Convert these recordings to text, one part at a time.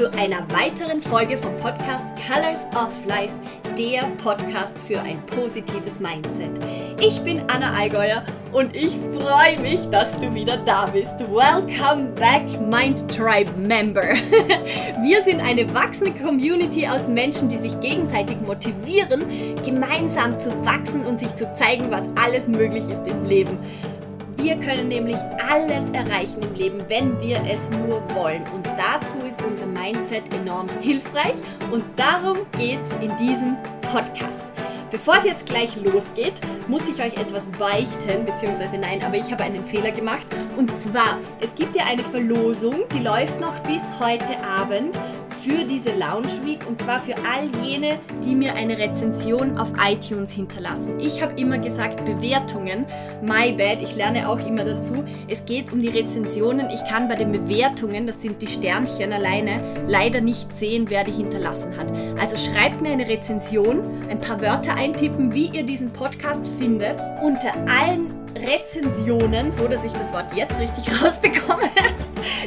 zu einer weiteren Folge vom Podcast Colors of Life, der Podcast für ein positives Mindset. Ich bin Anna Allgäuer und ich freue mich, dass du wieder da bist. Welcome back, Mind Tribe Member. Wir sind eine wachsende Community aus Menschen, die sich gegenseitig motivieren, gemeinsam zu wachsen und sich zu zeigen, was alles möglich ist im Leben. Wir können nämlich alles erreichen im Leben, wenn wir es nur wollen. Und dazu ist unser Mindset enorm hilfreich und darum geht es in diesem Podcast. Bevor es jetzt gleich losgeht, muss ich euch etwas beichten, beziehungsweise nein, aber ich habe einen Fehler gemacht. Und zwar, es gibt ja eine Verlosung, die läuft noch bis heute Abend für diese Lounge Week und zwar für all jene, die mir eine Rezension auf iTunes hinterlassen. Ich habe immer gesagt Bewertungen, my bad, ich lerne auch immer dazu. Es geht um die Rezensionen. Ich kann bei den Bewertungen, das sind die Sternchen alleine, leider nicht sehen, wer die hinterlassen hat. Also schreibt mir eine Rezension, ein paar Wörter eintippen, wie ihr diesen Podcast findet. Unter allen Rezensionen, so dass ich das Wort jetzt richtig rausbekomme,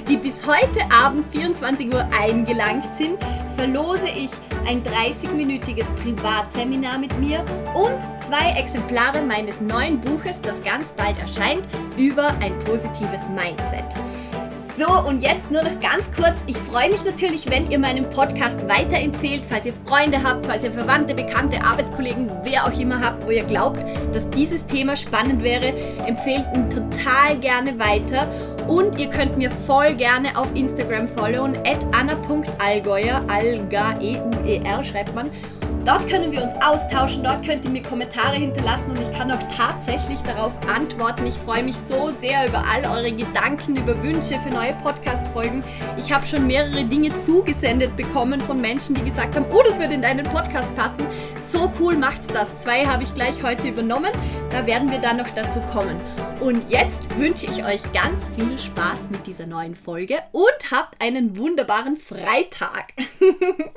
die bis heute Abend 24 Uhr eingelangt sind, verlose ich ein 30-minütiges Privatseminar mit mir und zwei Exemplare meines neuen Buches, das ganz bald erscheint, über ein positives Mindset. So, und jetzt nur noch ganz kurz. Ich freue mich natürlich, wenn ihr meinen Podcast weiterempfehlt, falls ihr Freunde habt, falls ihr Verwandte, Bekannte, Arbeitskollegen, wer auch immer habt, wo ihr glaubt, dass dieses Thema spannend wäre. Empfehlt ihn total gerne weiter. Und ihr könnt mir voll gerne auf Instagram followen, at anna.allgäuer, Alga, E-U-E-R schreibt man. Dort können wir uns austauschen, dort könnt ihr mir Kommentare hinterlassen und ich kann auch tatsächlich darauf antworten. Ich freue mich so sehr über all eure Gedanken, über Wünsche für neue Podcast-Folgen. Ich habe schon mehrere Dinge zugesendet bekommen von Menschen, die gesagt haben, oh, das würde in deinen Podcast passen. So cool macht's das. Zwei habe ich gleich heute übernommen. Da werden wir dann noch dazu kommen. Und jetzt wünsche ich euch ganz viel Spaß mit dieser neuen Folge und habt einen wunderbaren Freitag.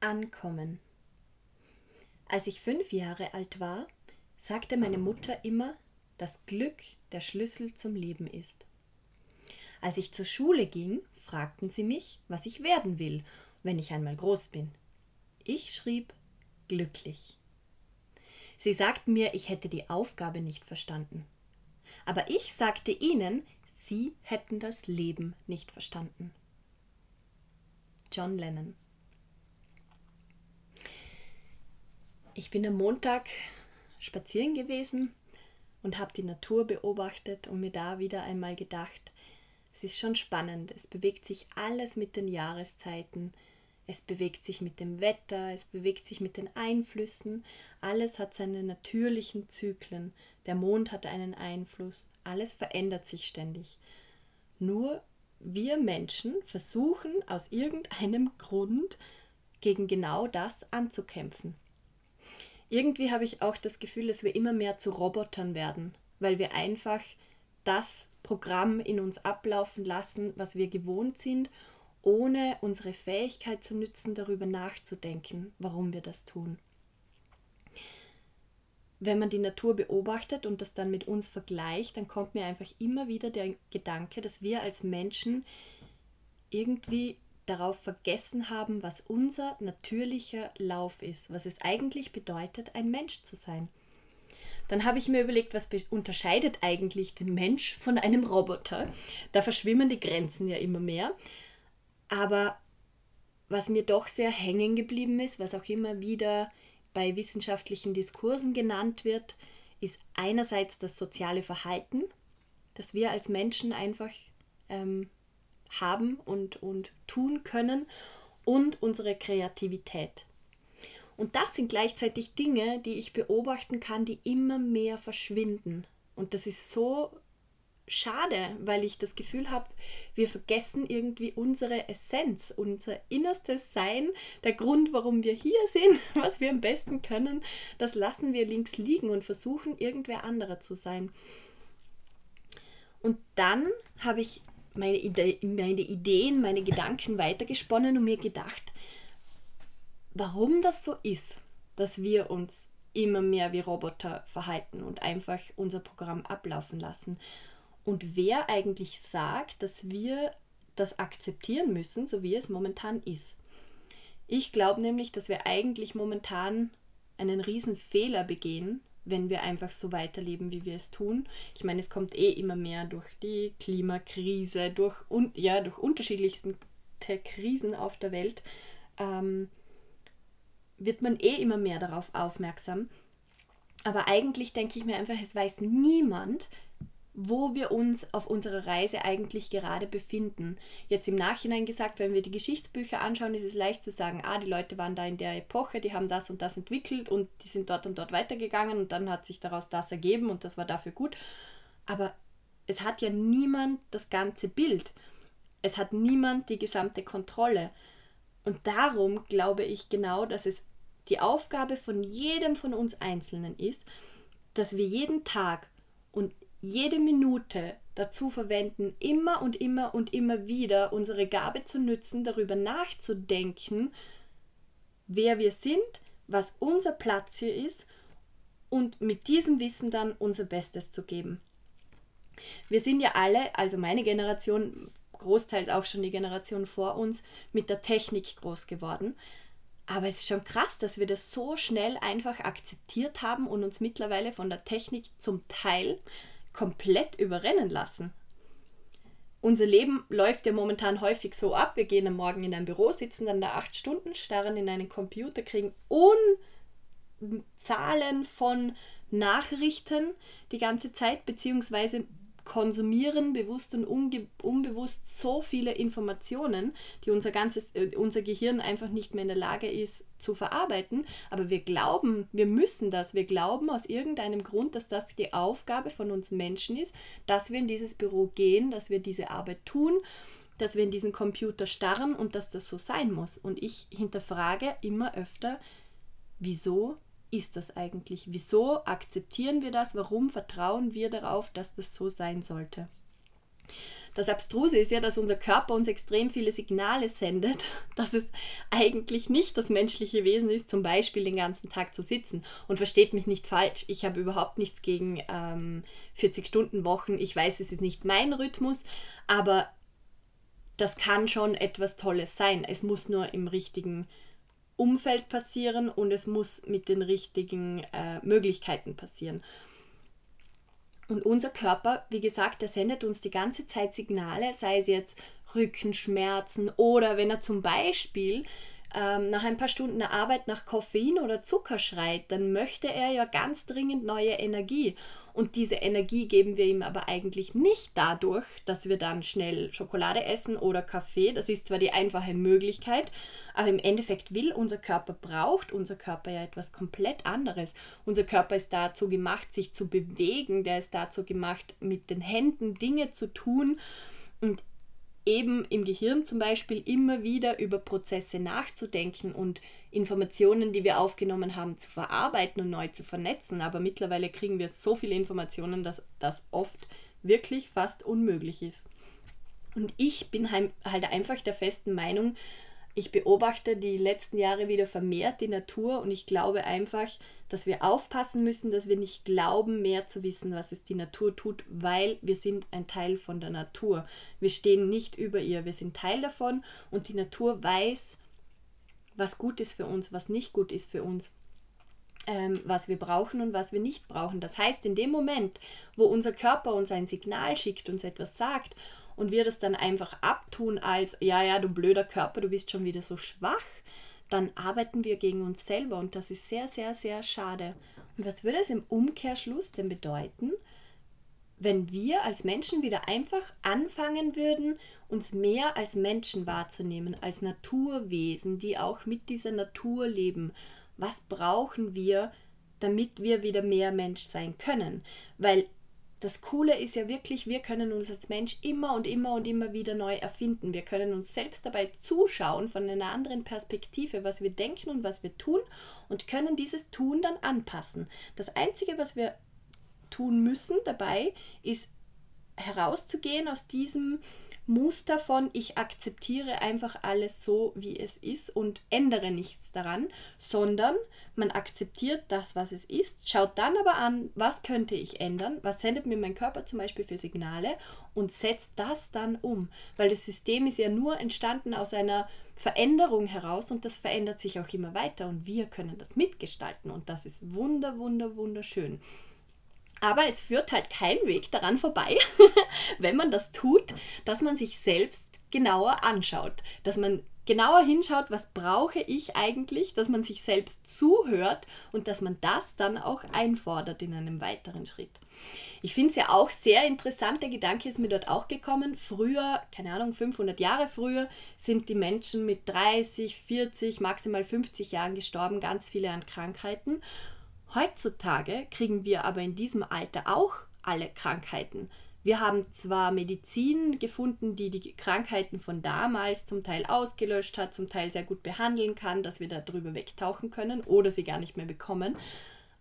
Ankommen. Als ich fünf Jahre alt war, sagte meine Mutter immer, dass Glück der Schlüssel zum Leben ist. Als ich zur Schule ging, fragten sie mich, was ich werden will, wenn ich einmal groß bin. Ich schrieb glücklich. Sie sagten mir, ich hätte die Aufgabe nicht verstanden. Aber ich sagte ihnen, sie hätten das Leben nicht verstanden. John Lennon Ich bin am Montag spazieren gewesen und habe die Natur beobachtet und mir da wieder einmal gedacht, es ist schon spannend. Es bewegt sich alles mit den Jahreszeiten. Es bewegt sich mit dem Wetter, es bewegt sich mit den Einflüssen. Alles hat seine natürlichen Zyklen. Der Mond hat einen Einfluss. Alles verändert sich ständig. Nur wir Menschen versuchen aus irgendeinem Grund gegen genau das anzukämpfen irgendwie habe ich auch das Gefühl, dass wir immer mehr zu Robotern werden, weil wir einfach das Programm in uns ablaufen lassen, was wir gewohnt sind, ohne unsere Fähigkeit zu nützen, darüber nachzudenken, warum wir das tun. Wenn man die Natur beobachtet und das dann mit uns vergleicht, dann kommt mir einfach immer wieder der Gedanke, dass wir als Menschen irgendwie darauf vergessen haben, was unser natürlicher Lauf ist, was es eigentlich bedeutet, ein Mensch zu sein. Dann habe ich mir überlegt, was unterscheidet eigentlich den Mensch von einem Roboter? Da verschwimmen die Grenzen ja immer mehr. Aber was mir doch sehr hängen geblieben ist, was auch immer wieder bei wissenschaftlichen Diskursen genannt wird, ist einerseits das soziale Verhalten, dass wir als Menschen einfach ähm, haben und, und tun können und unsere Kreativität. Und das sind gleichzeitig Dinge, die ich beobachten kann, die immer mehr verschwinden. Und das ist so schade, weil ich das Gefühl habe, wir vergessen irgendwie unsere Essenz, unser innerstes Sein, der Grund, warum wir hier sind, was wir am besten können, das lassen wir links liegen und versuchen, irgendwer anderer zu sein. Und dann habe ich meine, Ide meine Ideen, meine Gedanken weitergesponnen und mir gedacht, warum das so ist, dass wir uns immer mehr wie Roboter verhalten und einfach unser Programm ablaufen lassen. Und wer eigentlich sagt, dass wir das akzeptieren müssen, so wie es momentan ist. Ich glaube nämlich, dass wir eigentlich momentan einen riesen Fehler begehen, wenn wir einfach so weiterleben, wie wir es tun. Ich meine, es kommt eh immer mehr durch die Klimakrise, durch, un ja, durch unterschiedlichste Krisen auf der Welt, ähm, wird man eh immer mehr darauf aufmerksam. Aber eigentlich denke ich mir einfach, es weiß niemand, wo wir uns auf unserer Reise eigentlich gerade befinden. Jetzt im Nachhinein gesagt, wenn wir die Geschichtsbücher anschauen, ist es leicht zu sagen, ah, die Leute waren da in der Epoche, die haben das und das entwickelt und die sind dort und dort weitergegangen und dann hat sich daraus das ergeben und das war dafür gut. Aber es hat ja niemand das ganze Bild. Es hat niemand die gesamte Kontrolle. Und darum glaube ich genau, dass es die Aufgabe von jedem von uns Einzelnen ist, dass wir jeden Tag und jede Minute dazu verwenden, immer und immer und immer wieder unsere Gabe zu nützen, darüber nachzudenken, wer wir sind, was unser Platz hier ist und mit diesem Wissen dann unser Bestes zu geben. Wir sind ja alle, also meine Generation, großteils auch schon die Generation vor uns, mit der Technik groß geworden. Aber es ist schon krass, dass wir das so schnell einfach akzeptiert haben und uns mittlerweile von der Technik zum Teil komplett überrennen lassen. Unser Leben läuft ja momentan häufig so ab. Wir gehen am Morgen in ein Büro, sitzen dann da acht Stunden, starren in einen Computer, kriegen Unzahlen von Nachrichten die ganze Zeit, beziehungsweise konsumieren bewusst und unbewusst so viele Informationen, die unser ganzes äh, unser Gehirn einfach nicht mehr in der Lage ist zu verarbeiten, aber wir glauben, wir müssen das, wir glauben aus irgendeinem Grund, dass das die Aufgabe von uns Menschen ist, dass wir in dieses Büro gehen, dass wir diese Arbeit tun, dass wir in diesen Computer starren und dass das so sein muss. Und ich hinterfrage immer öfter, wieso ist das eigentlich? Wieso akzeptieren wir das? Warum vertrauen wir darauf, dass das so sein sollte? Das Abstruse ist ja, dass unser Körper uns extrem viele Signale sendet, dass es eigentlich nicht das menschliche Wesen ist, zum Beispiel den ganzen Tag zu sitzen. Und versteht mich nicht falsch, ich habe überhaupt nichts gegen ähm, 40-Stunden-Wochen. Ich weiß, es ist nicht mein Rhythmus, aber das kann schon etwas Tolles sein. Es muss nur im richtigen Umfeld passieren und es muss mit den richtigen äh, Möglichkeiten passieren. Und unser Körper, wie gesagt, der sendet uns die ganze Zeit Signale, sei es jetzt Rückenschmerzen oder wenn er zum Beispiel ähm, nach ein paar Stunden Arbeit nach Koffein oder Zucker schreit, dann möchte er ja ganz dringend neue Energie. Und diese Energie geben wir ihm aber eigentlich nicht dadurch, dass wir dann schnell Schokolade essen oder Kaffee. Das ist zwar die einfache Möglichkeit, aber im Endeffekt will unser Körper, braucht unser Körper ja etwas komplett anderes. Unser Körper ist dazu gemacht, sich zu bewegen, der ist dazu gemacht, mit den Händen Dinge zu tun. Und eben im Gehirn zum Beispiel immer wieder über Prozesse nachzudenken und Informationen, die wir aufgenommen haben, zu verarbeiten und neu zu vernetzen. Aber mittlerweile kriegen wir so viele Informationen, dass das oft wirklich fast unmöglich ist. Und ich bin halt einfach der festen Meinung, ich beobachte die letzten Jahre wieder vermehrt die Natur und ich glaube einfach, dass wir aufpassen müssen, dass wir nicht glauben, mehr zu wissen, was es die Natur tut, weil wir sind ein Teil von der Natur. Wir stehen nicht über ihr, wir sind Teil davon und die Natur weiß, was gut ist für uns, was nicht gut ist für uns. Ähm, was wir brauchen und was wir nicht brauchen. Das heißt, in dem Moment, wo unser Körper uns ein Signal schickt, uns etwas sagt und wir das dann einfach abtun als, ja, ja, du blöder Körper, du bist schon wieder so schwach, dann arbeiten wir gegen uns selber und das ist sehr, sehr, sehr schade. Und was würde es im Umkehrschluss denn bedeuten, wenn wir als Menschen wieder einfach anfangen würden, uns mehr als Menschen wahrzunehmen, als Naturwesen, die auch mit dieser Natur leben? Was brauchen wir, damit wir wieder mehr Mensch sein können? Weil das Coole ist ja wirklich, wir können uns als Mensch immer und immer und immer wieder neu erfinden. Wir können uns selbst dabei zuschauen von einer anderen Perspektive, was wir denken und was wir tun und können dieses Tun dann anpassen. Das Einzige, was wir tun müssen dabei, ist herauszugehen aus diesem Muster von ich akzeptiere einfach alles so, wie es ist und ändere nichts daran, sondern man akzeptiert das, was es ist, schaut dann aber an, was könnte ich ändern, was sendet mir mein Körper zum Beispiel für Signale und setzt das dann um, weil das System ist ja nur entstanden aus einer Veränderung heraus und das verändert sich auch immer weiter und wir können das mitgestalten und das ist wunder, wunder, wunderschön. Aber es führt halt kein Weg daran vorbei, wenn man das tut, dass man sich selbst genauer anschaut, dass man genauer hinschaut, was brauche ich eigentlich, dass man sich selbst zuhört und dass man das dann auch einfordert in einem weiteren Schritt. Ich finde es ja auch sehr interessant, der Gedanke ist mir dort auch gekommen. Früher, keine Ahnung, 500 Jahre früher, sind die Menschen mit 30, 40, maximal 50 Jahren gestorben, ganz viele an Krankheiten. Heutzutage kriegen wir aber in diesem Alter auch alle Krankheiten. Wir haben zwar Medizin gefunden, die die Krankheiten von damals zum Teil ausgelöscht hat, zum Teil sehr gut behandeln kann, dass wir darüber wegtauchen können oder sie gar nicht mehr bekommen.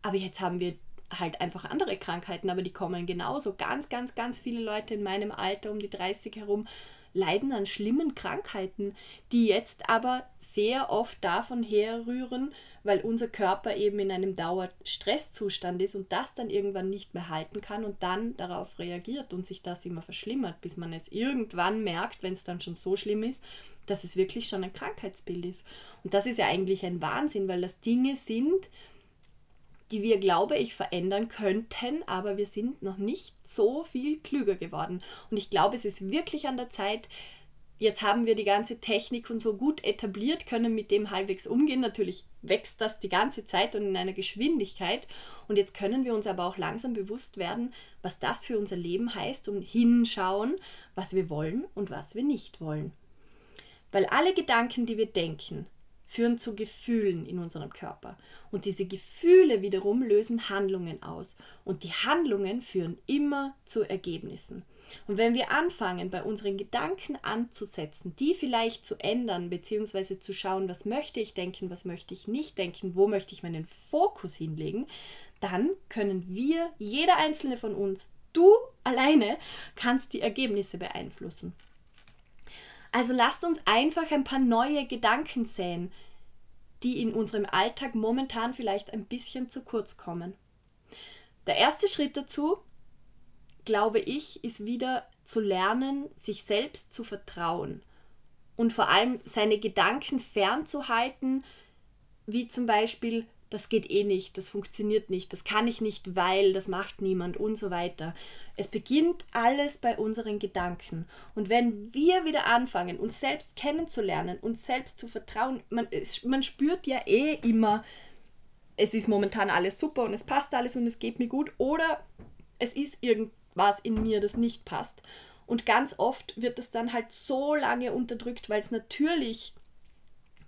Aber jetzt haben wir halt einfach andere Krankheiten, aber die kommen genauso. Ganz, ganz, ganz viele Leute in meinem Alter um die 30 herum leiden an schlimmen Krankheiten, die jetzt aber sehr oft davon herrühren, weil unser Körper eben in einem Dauerstresszustand ist und das dann irgendwann nicht mehr halten kann und dann darauf reagiert und sich das immer verschlimmert, bis man es irgendwann merkt, wenn es dann schon so schlimm ist, dass es wirklich schon ein Krankheitsbild ist. Und das ist ja eigentlich ein Wahnsinn, weil das Dinge sind, die wir, glaube ich, verändern könnten, aber wir sind noch nicht so viel klüger geworden. Und ich glaube, es ist wirklich an der Zeit, jetzt haben wir die ganze Technik und so gut etabliert, können mit dem halbwegs umgehen. Natürlich wächst das die ganze Zeit und in einer Geschwindigkeit. Und jetzt können wir uns aber auch langsam bewusst werden, was das für unser Leben heißt und hinschauen, was wir wollen und was wir nicht wollen. Weil alle Gedanken, die wir denken, führen zu Gefühlen in unserem Körper. Und diese Gefühle wiederum lösen Handlungen aus. Und die Handlungen führen immer zu Ergebnissen. Und wenn wir anfangen, bei unseren Gedanken anzusetzen, die vielleicht zu ändern, beziehungsweise zu schauen, was möchte ich denken, was möchte ich nicht denken, wo möchte ich meinen Fokus hinlegen, dann können wir, jeder einzelne von uns, du alleine, kannst die Ergebnisse beeinflussen. Also lasst uns einfach ein paar neue Gedanken säen, die in unserem Alltag momentan vielleicht ein bisschen zu kurz kommen. Der erste Schritt dazu, glaube ich, ist wieder zu lernen, sich selbst zu vertrauen und vor allem seine Gedanken fernzuhalten, wie zum Beispiel, das geht eh nicht, das funktioniert nicht, das kann ich nicht, weil, das macht niemand und so weiter. Es beginnt alles bei unseren Gedanken. Und wenn wir wieder anfangen, uns selbst kennenzulernen, uns selbst zu vertrauen, man, man spürt ja eh immer, es ist momentan alles super und es passt alles und es geht mir gut oder es ist irgendwas in mir, das nicht passt. Und ganz oft wird das dann halt so lange unterdrückt, weil es natürlich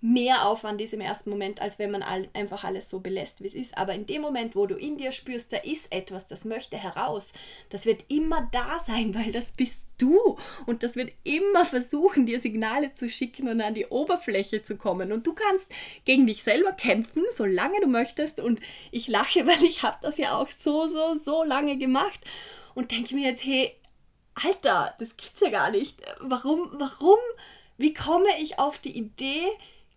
mehr Aufwand ist im ersten Moment, als wenn man all, einfach alles so belässt, wie es ist. Aber in dem Moment, wo du in dir spürst, da ist etwas, das möchte heraus, das wird immer da sein, weil das bist du. Und das wird immer versuchen, dir Signale zu schicken und an die Oberfläche zu kommen. Und du kannst gegen dich selber kämpfen, solange du möchtest. Und ich lache, weil ich habe das ja auch so, so, so lange gemacht. Und denke mir jetzt, hey, Alter, das gibt's ja gar nicht. Warum, warum, wie komme ich auf die Idee,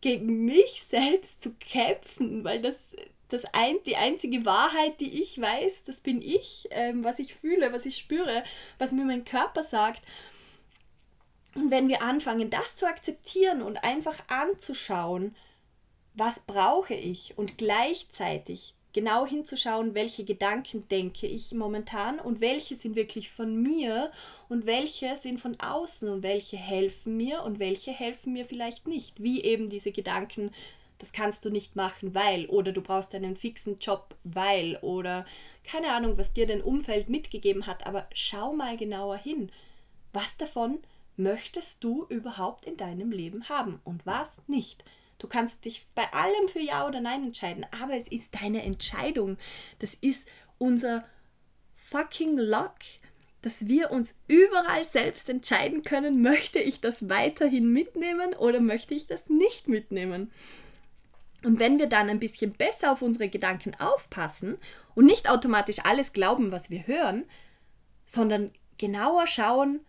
gegen mich selbst zu kämpfen, weil das, das ein, die einzige Wahrheit, die ich weiß, das bin ich, ähm, was ich fühle, was ich spüre, was mir mein Körper sagt. Und wenn wir anfangen, das zu akzeptieren und einfach anzuschauen, was brauche ich und gleichzeitig genau hinzuschauen, welche Gedanken denke ich momentan und welche sind wirklich von mir und welche sind von außen und welche helfen mir und welche helfen mir vielleicht nicht. Wie eben diese Gedanken, das kannst du nicht machen, weil oder du brauchst einen fixen Job, weil oder keine Ahnung, was dir dein Umfeld mitgegeben hat, aber schau mal genauer hin. Was davon möchtest du überhaupt in deinem Leben haben und was nicht? Du kannst dich bei allem für Ja oder Nein entscheiden, aber es ist deine Entscheidung. Das ist unser fucking Luck, dass wir uns überall selbst entscheiden können, möchte ich das weiterhin mitnehmen oder möchte ich das nicht mitnehmen. Und wenn wir dann ein bisschen besser auf unsere Gedanken aufpassen und nicht automatisch alles glauben, was wir hören, sondern genauer schauen,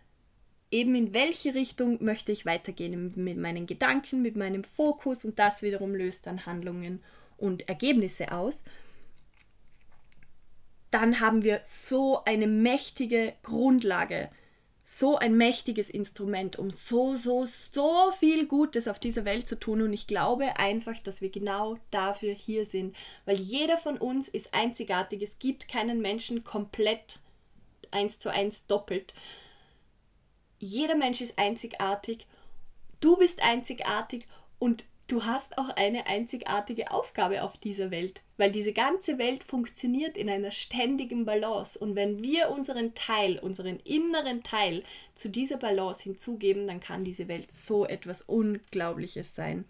eben in welche Richtung möchte ich weitergehen mit meinen Gedanken, mit meinem Fokus und das wiederum löst dann Handlungen und Ergebnisse aus, dann haben wir so eine mächtige Grundlage, so ein mächtiges Instrument, um so, so, so viel Gutes auf dieser Welt zu tun. Und ich glaube einfach, dass wir genau dafür hier sind, weil jeder von uns ist einzigartig. Es gibt keinen Menschen komplett eins zu eins doppelt. Jeder Mensch ist einzigartig. Du bist einzigartig und du hast auch eine einzigartige Aufgabe auf dieser Welt, weil diese ganze Welt funktioniert in einer ständigen Balance. Und wenn wir unseren Teil, unseren inneren Teil zu dieser Balance hinzugeben, dann kann diese Welt so etwas Unglaubliches sein.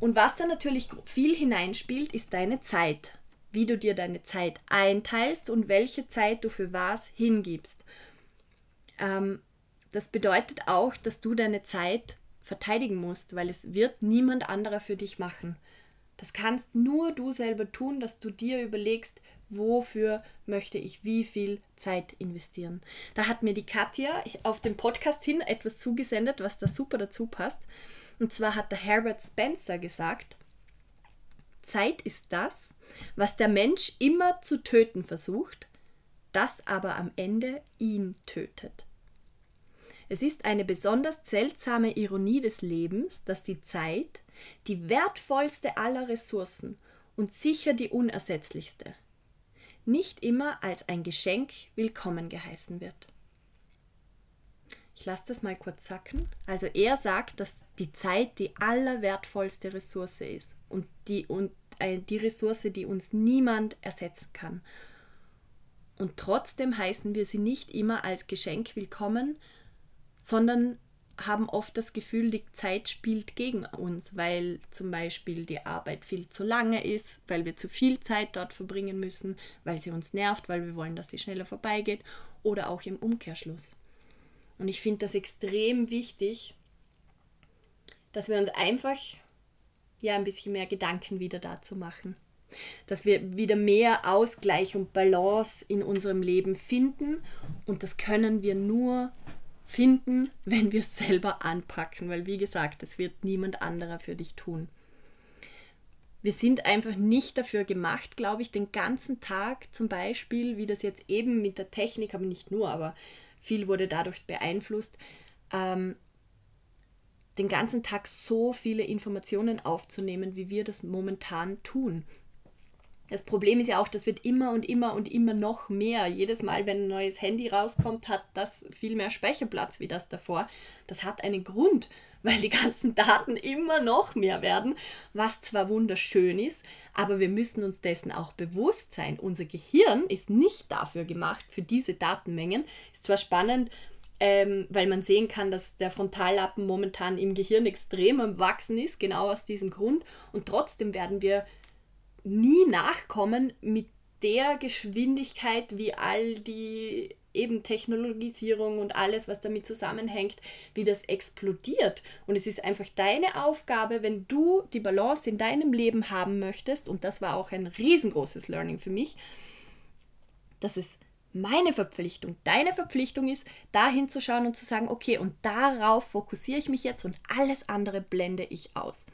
Und was da natürlich viel hineinspielt, ist deine Zeit. Wie du dir deine Zeit einteilst und welche Zeit du für was hingibst. Ähm, das bedeutet auch, dass du deine Zeit verteidigen musst, weil es wird niemand anderer für dich machen. Das kannst nur du selber tun, dass du dir überlegst, wofür möchte ich wie viel Zeit investieren. Da hat mir die Katja auf dem Podcast hin etwas zugesendet, was da super dazu passt. Und zwar hat der Herbert Spencer gesagt, Zeit ist das, was der Mensch immer zu töten versucht, das aber am Ende ihn tötet. Es ist eine besonders seltsame Ironie des Lebens, dass die Zeit, die wertvollste aller Ressourcen und sicher die unersetzlichste, nicht immer als ein Geschenk willkommen geheißen wird. Ich lasse das mal kurz sacken. Also er sagt, dass die Zeit die allerwertvollste Ressource ist und die, und, äh, die Ressource, die uns niemand ersetzen kann. Und trotzdem heißen wir sie nicht immer als Geschenk willkommen, sondern haben oft das Gefühl, die Zeit spielt gegen uns, weil zum Beispiel die Arbeit viel zu lange ist, weil wir zu viel Zeit dort verbringen müssen, weil sie uns nervt, weil wir wollen, dass sie schneller vorbeigeht oder auch im Umkehrschluss. Und ich finde das extrem wichtig, dass wir uns einfach ja ein bisschen mehr Gedanken wieder dazu machen. Dass wir wieder mehr Ausgleich und Balance in unserem Leben finden und das können wir nur finden, wenn wir es selber anpacken, weil wie gesagt, es wird niemand anderer für dich tun. Wir sind einfach nicht dafür gemacht, glaube ich, den ganzen Tag zum Beispiel, wie das jetzt eben mit der Technik, aber nicht nur, aber viel wurde dadurch beeinflusst, ähm, den ganzen Tag so viele Informationen aufzunehmen, wie wir das momentan tun. Das Problem ist ja auch, das wird immer und immer und immer noch mehr. Jedes Mal, wenn ein neues Handy rauskommt, hat das viel mehr Speicherplatz wie das davor. Das hat einen Grund, weil die ganzen Daten immer noch mehr werden, was zwar wunderschön ist, aber wir müssen uns dessen auch bewusst sein. Unser Gehirn ist nicht dafür gemacht, für diese Datenmengen. Ist zwar spannend, ähm, weil man sehen kann, dass der Frontallappen momentan im Gehirn extrem am Wachsen ist, genau aus diesem Grund. Und trotzdem werden wir nie nachkommen mit der Geschwindigkeit, wie all die eben Technologisierung und alles, was damit zusammenhängt, wie das explodiert. Und es ist einfach deine Aufgabe, wenn du die Balance in deinem Leben haben möchtest, und das war auch ein riesengroßes Learning für mich, dass es meine Verpflichtung, deine Verpflichtung ist, da hinzuschauen und zu sagen, okay, und darauf fokussiere ich mich jetzt und alles andere blende ich aus.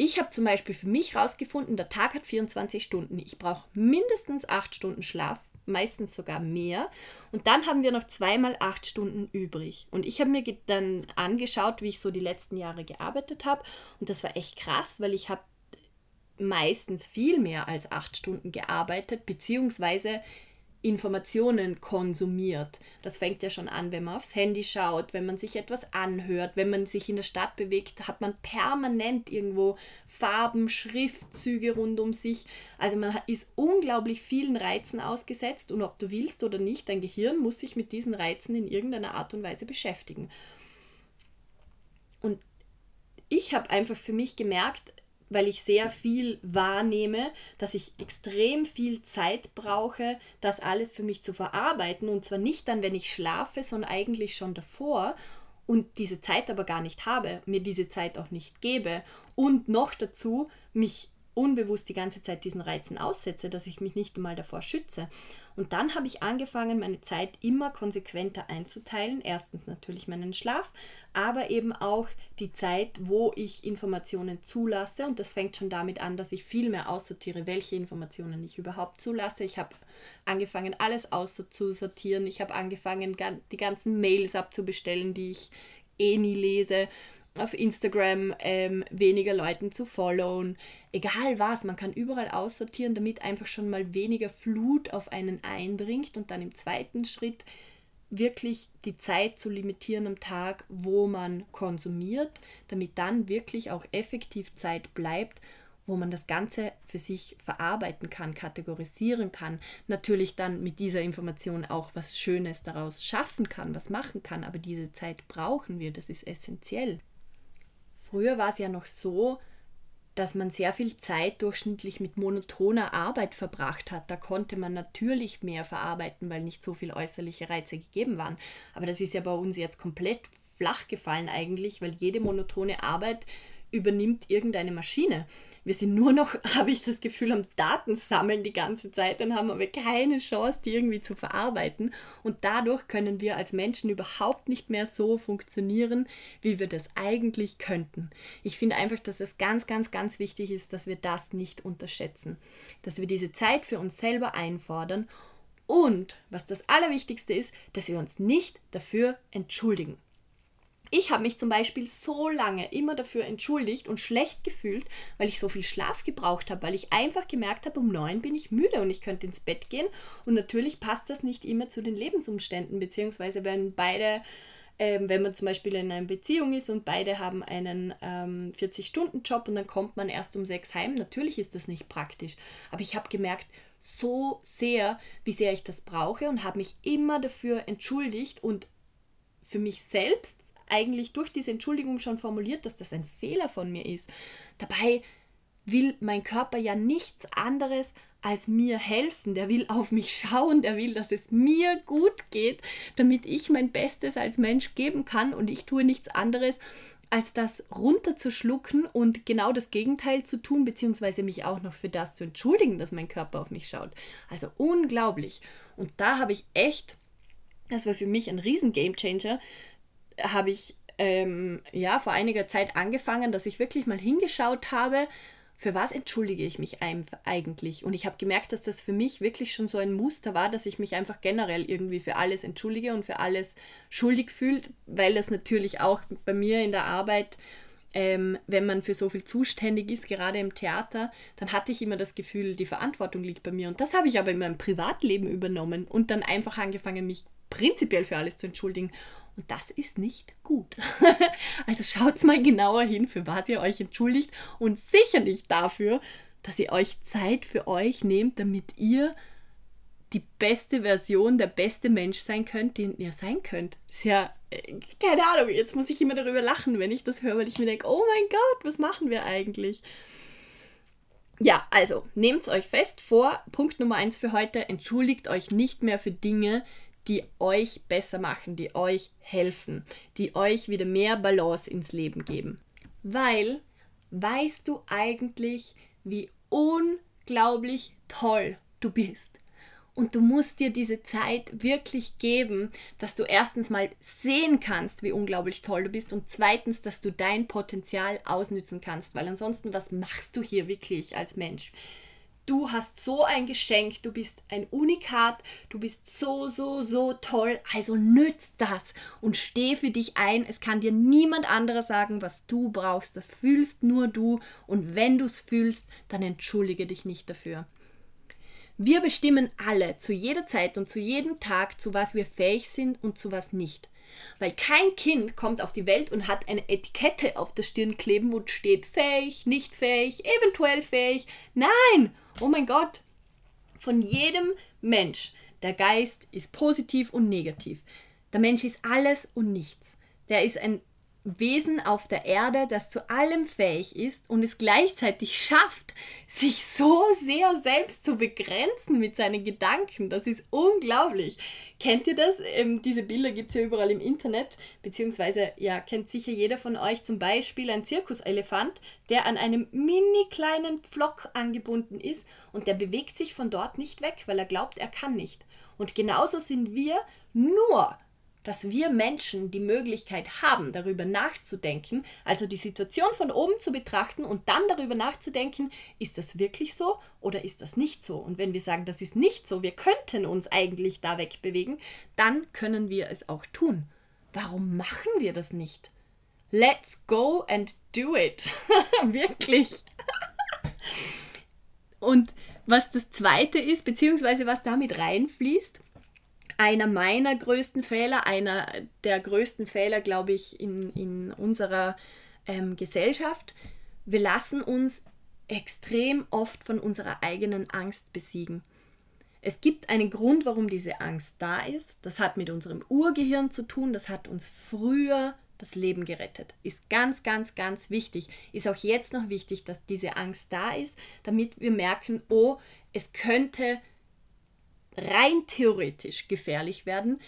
Ich habe zum Beispiel für mich herausgefunden, der Tag hat 24 Stunden. Ich brauche mindestens 8 Stunden Schlaf, meistens sogar mehr. Und dann haben wir noch zweimal 8 Stunden übrig. Und ich habe mir dann angeschaut, wie ich so die letzten Jahre gearbeitet habe. Und das war echt krass, weil ich habe meistens viel mehr als 8 Stunden gearbeitet, beziehungsweise Informationen konsumiert. Das fängt ja schon an, wenn man aufs Handy schaut, wenn man sich etwas anhört, wenn man sich in der Stadt bewegt, hat man permanent irgendwo Farben, Schriftzüge rund um sich. Also man ist unglaublich vielen Reizen ausgesetzt und ob du willst oder nicht, dein Gehirn muss sich mit diesen Reizen in irgendeiner Art und Weise beschäftigen. Und ich habe einfach für mich gemerkt, weil ich sehr viel wahrnehme, dass ich extrem viel Zeit brauche, das alles für mich zu verarbeiten. Und zwar nicht dann, wenn ich schlafe, sondern eigentlich schon davor und diese Zeit aber gar nicht habe, mir diese Zeit auch nicht gebe und noch dazu mich unbewusst die ganze Zeit diesen Reizen aussetze, dass ich mich nicht einmal davor schütze. Und dann habe ich angefangen, meine Zeit immer konsequenter einzuteilen. Erstens natürlich meinen Schlaf, aber eben auch die Zeit, wo ich Informationen zulasse. Und das fängt schon damit an, dass ich viel mehr aussortiere, welche Informationen ich überhaupt zulasse. Ich habe angefangen, alles auszusortieren. Ich habe angefangen, die ganzen Mails abzubestellen, die ich eh nie lese auf Instagram ähm, weniger Leuten zu followen. Egal was, man kann überall aussortieren, damit einfach schon mal weniger Flut auf einen eindringt und dann im zweiten Schritt wirklich die Zeit zu limitieren am Tag, wo man konsumiert, damit dann wirklich auch effektiv Zeit bleibt, wo man das Ganze für sich verarbeiten kann, kategorisieren kann, natürlich dann mit dieser Information auch was Schönes daraus schaffen kann, was machen kann, aber diese Zeit brauchen wir, das ist essentiell. Früher war es ja noch so, dass man sehr viel Zeit durchschnittlich mit monotoner Arbeit verbracht hat. Da konnte man natürlich mehr verarbeiten, weil nicht so viele äußerliche Reize gegeben waren. Aber das ist ja bei uns jetzt komplett flach gefallen eigentlich, weil jede monotone Arbeit übernimmt irgendeine Maschine. Wir sind nur noch, habe ich das Gefühl, am Daten sammeln die ganze Zeit, dann haben wir keine Chance, die irgendwie zu verarbeiten. Und dadurch können wir als Menschen überhaupt nicht mehr so funktionieren, wie wir das eigentlich könnten. Ich finde einfach, dass es ganz, ganz, ganz wichtig ist, dass wir das nicht unterschätzen. Dass wir diese Zeit für uns selber einfordern und, was das Allerwichtigste ist, dass wir uns nicht dafür entschuldigen. Ich habe mich zum Beispiel so lange immer dafür entschuldigt und schlecht gefühlt, weil ich so viel Schlaf gebraucht habe, weil ich einfach gemerkt habe, um neun bin ich müde und ich könnte ins Bett gehen. Und natürlich passt das nicht immer zu den Lebensumständen, beziehungsweise wenn beide, ähm, wenn man zum Beispiel in einer Beziehung ist und beide haben einen ähm, 40-Stunden-Job und dann kommt man erst um sechs heim, natürlich ist das nicht praktisch. Aber ich habe gemerkt, so sehr, wie sehr ich das brauche und habe mich immer dafür entschuldigt und für mich selbst eigentlich durch diese Entschuldigung schon formuliert, dass das ein Fehler von mir ist. Dabei will mein Körper ja nichts anderes als mir helfen. Der will auf mich schauen, der will, dass es mir gut geht, damit ich mein Bestes als Mensch geben kann und ich tue nichts anderes, als das runterzuschlucken und genau das Gegenteil zu tun, beziehungsweise mich auch noch für das zu entschuldigen, dass mein Körper auf mich schaut. Also unglaublich. Und da habe ich echt, das war für mich ein riesen Gamechanger, habe ich ähm, ja vor einiger Zeit angefangen, dass ich wirklich mal hingeschaut habe, für was entschuldige ich mich eigentlich? Und ich habe gemerkt, dass das für mich wirklich schon so ein Muster war, dass ich mich einfach generell irgendwie für alles entschuldige und für alles schuldig fühlt, weil das natürlich auch bei mir in der Arbeit, ähm, wenn man für so viel zuständig ist, gerade im Theater, dann hatte ich immer das Gefühl, die Verantwortung liegt bei mir. Und das habe ich aber in meinem Privatleben übernommen und dann einfach angefangen, mich prinzipiell für alles zu entschuldigen. Und das ist nicht gut. also schaut mal genauer hin, für was ihr euch entschuldigt und sicher nicht dafür, dass ihr euch Zeit für euch nehmt, damit ihr die beste Version, der beste Mensch sein könnt, den ihr sein könnt. Ist ja, äh, keine Ahnung, jetzt muss ich immer darüber lachen, wenn ich das höre, weil ich mir denke, oh mein Gott, was machen wir eigentlich? Ja, also nehmt es euch fest vor. Punkt Nummer eins für heute: Entschuldigt euch nicht mehr für Dinge, die euch besser machen, die euch helfen, die euch wieder mehr Balance ins Leben geben. Weil, weißt du eigentlich, wie unglaublich toll du bist? Und du musst dir diese Zeit wirklich geben, dass du erstens mal sehen kannst, wie unglaublich toll du bist und zweitens, dass du dein Potenzial ausnützen kannst, weil ansonsten, was machst du hier wirklich als Mensch? Du hast so ein Geschenk, du bist ein Unikat, du bist so, so, so toll, also nützt das und steh für dich ein. Es kann dir niemand anderer sagen, was du brauchst. Das fühlst nur du und wenn du es fühlst, dann entschuldige dich nicht dafür. Wir bestimmen alle zu jeder Zeit und zu jedem Tag, zu was wir fähig sind und zu was nicht. Weil kein Kind kommt auf die Welt und hat eine Etikette auf der Stirn kleben, wo steht fähig, nicht fähig, eventuell fähig. Nein! Oh mein Gott! Von jedem Mensch. Der Geist ist positiv und negativ. Der Mensch ist alles und nichts. Der ist ein Wesen auf der Erde, das zu allem fähig ist und es gleichzeitig schafft, sich so sehr selbst zu begrenzen mit seinen Gedanken. Das ist unglaublich. Kennt ihr das? Ähm, diese Bilder gibt es ja überall im Internet, beziehungsweise ja, kennt sicher jeder von euch zum Beispiel ein Zirkuselefant, der an einem mini kleinen Pflock angebunden ist und der bewegt sich von dort nicht weg, weil er glaubt, er kann nicht. Und genauso sind wir nur dass wir Menschen die Möglichkeit haben, darüber nachzudenken, also die Situation von oben zu betrachten und dann darüber nachzudenken, ist das wirklich so oder ist das nicht so? Und wenn wir sagen, das ist nicht so, wir könnten uns eigentlich da wegbewegen, dann können wir es auch tun. Warum machen wir das nicht? Let's go and do it. wirklich. und was das zweite ist, beziehungsweise was damit reinfließt, einer meiner größten Fehler, einer der größten Fehler, glaube ich, in, in unserer ähm, Gesellschaft. Wir lassen uns extrem oft von unserer eigenen Angst besiegen. Es gibt einen Grund, warum diese Angst da ist. Das hat mit unserem Urgehirn zu tun. Das hat uns früher das Leben gerettet. Ist ganz, ganz, ganz wichtig. Ist auch jetzt noch wichtig, dass diese Angst da ist, damit wir merken, oh, es könnte rein theoretisch gefährlich werden,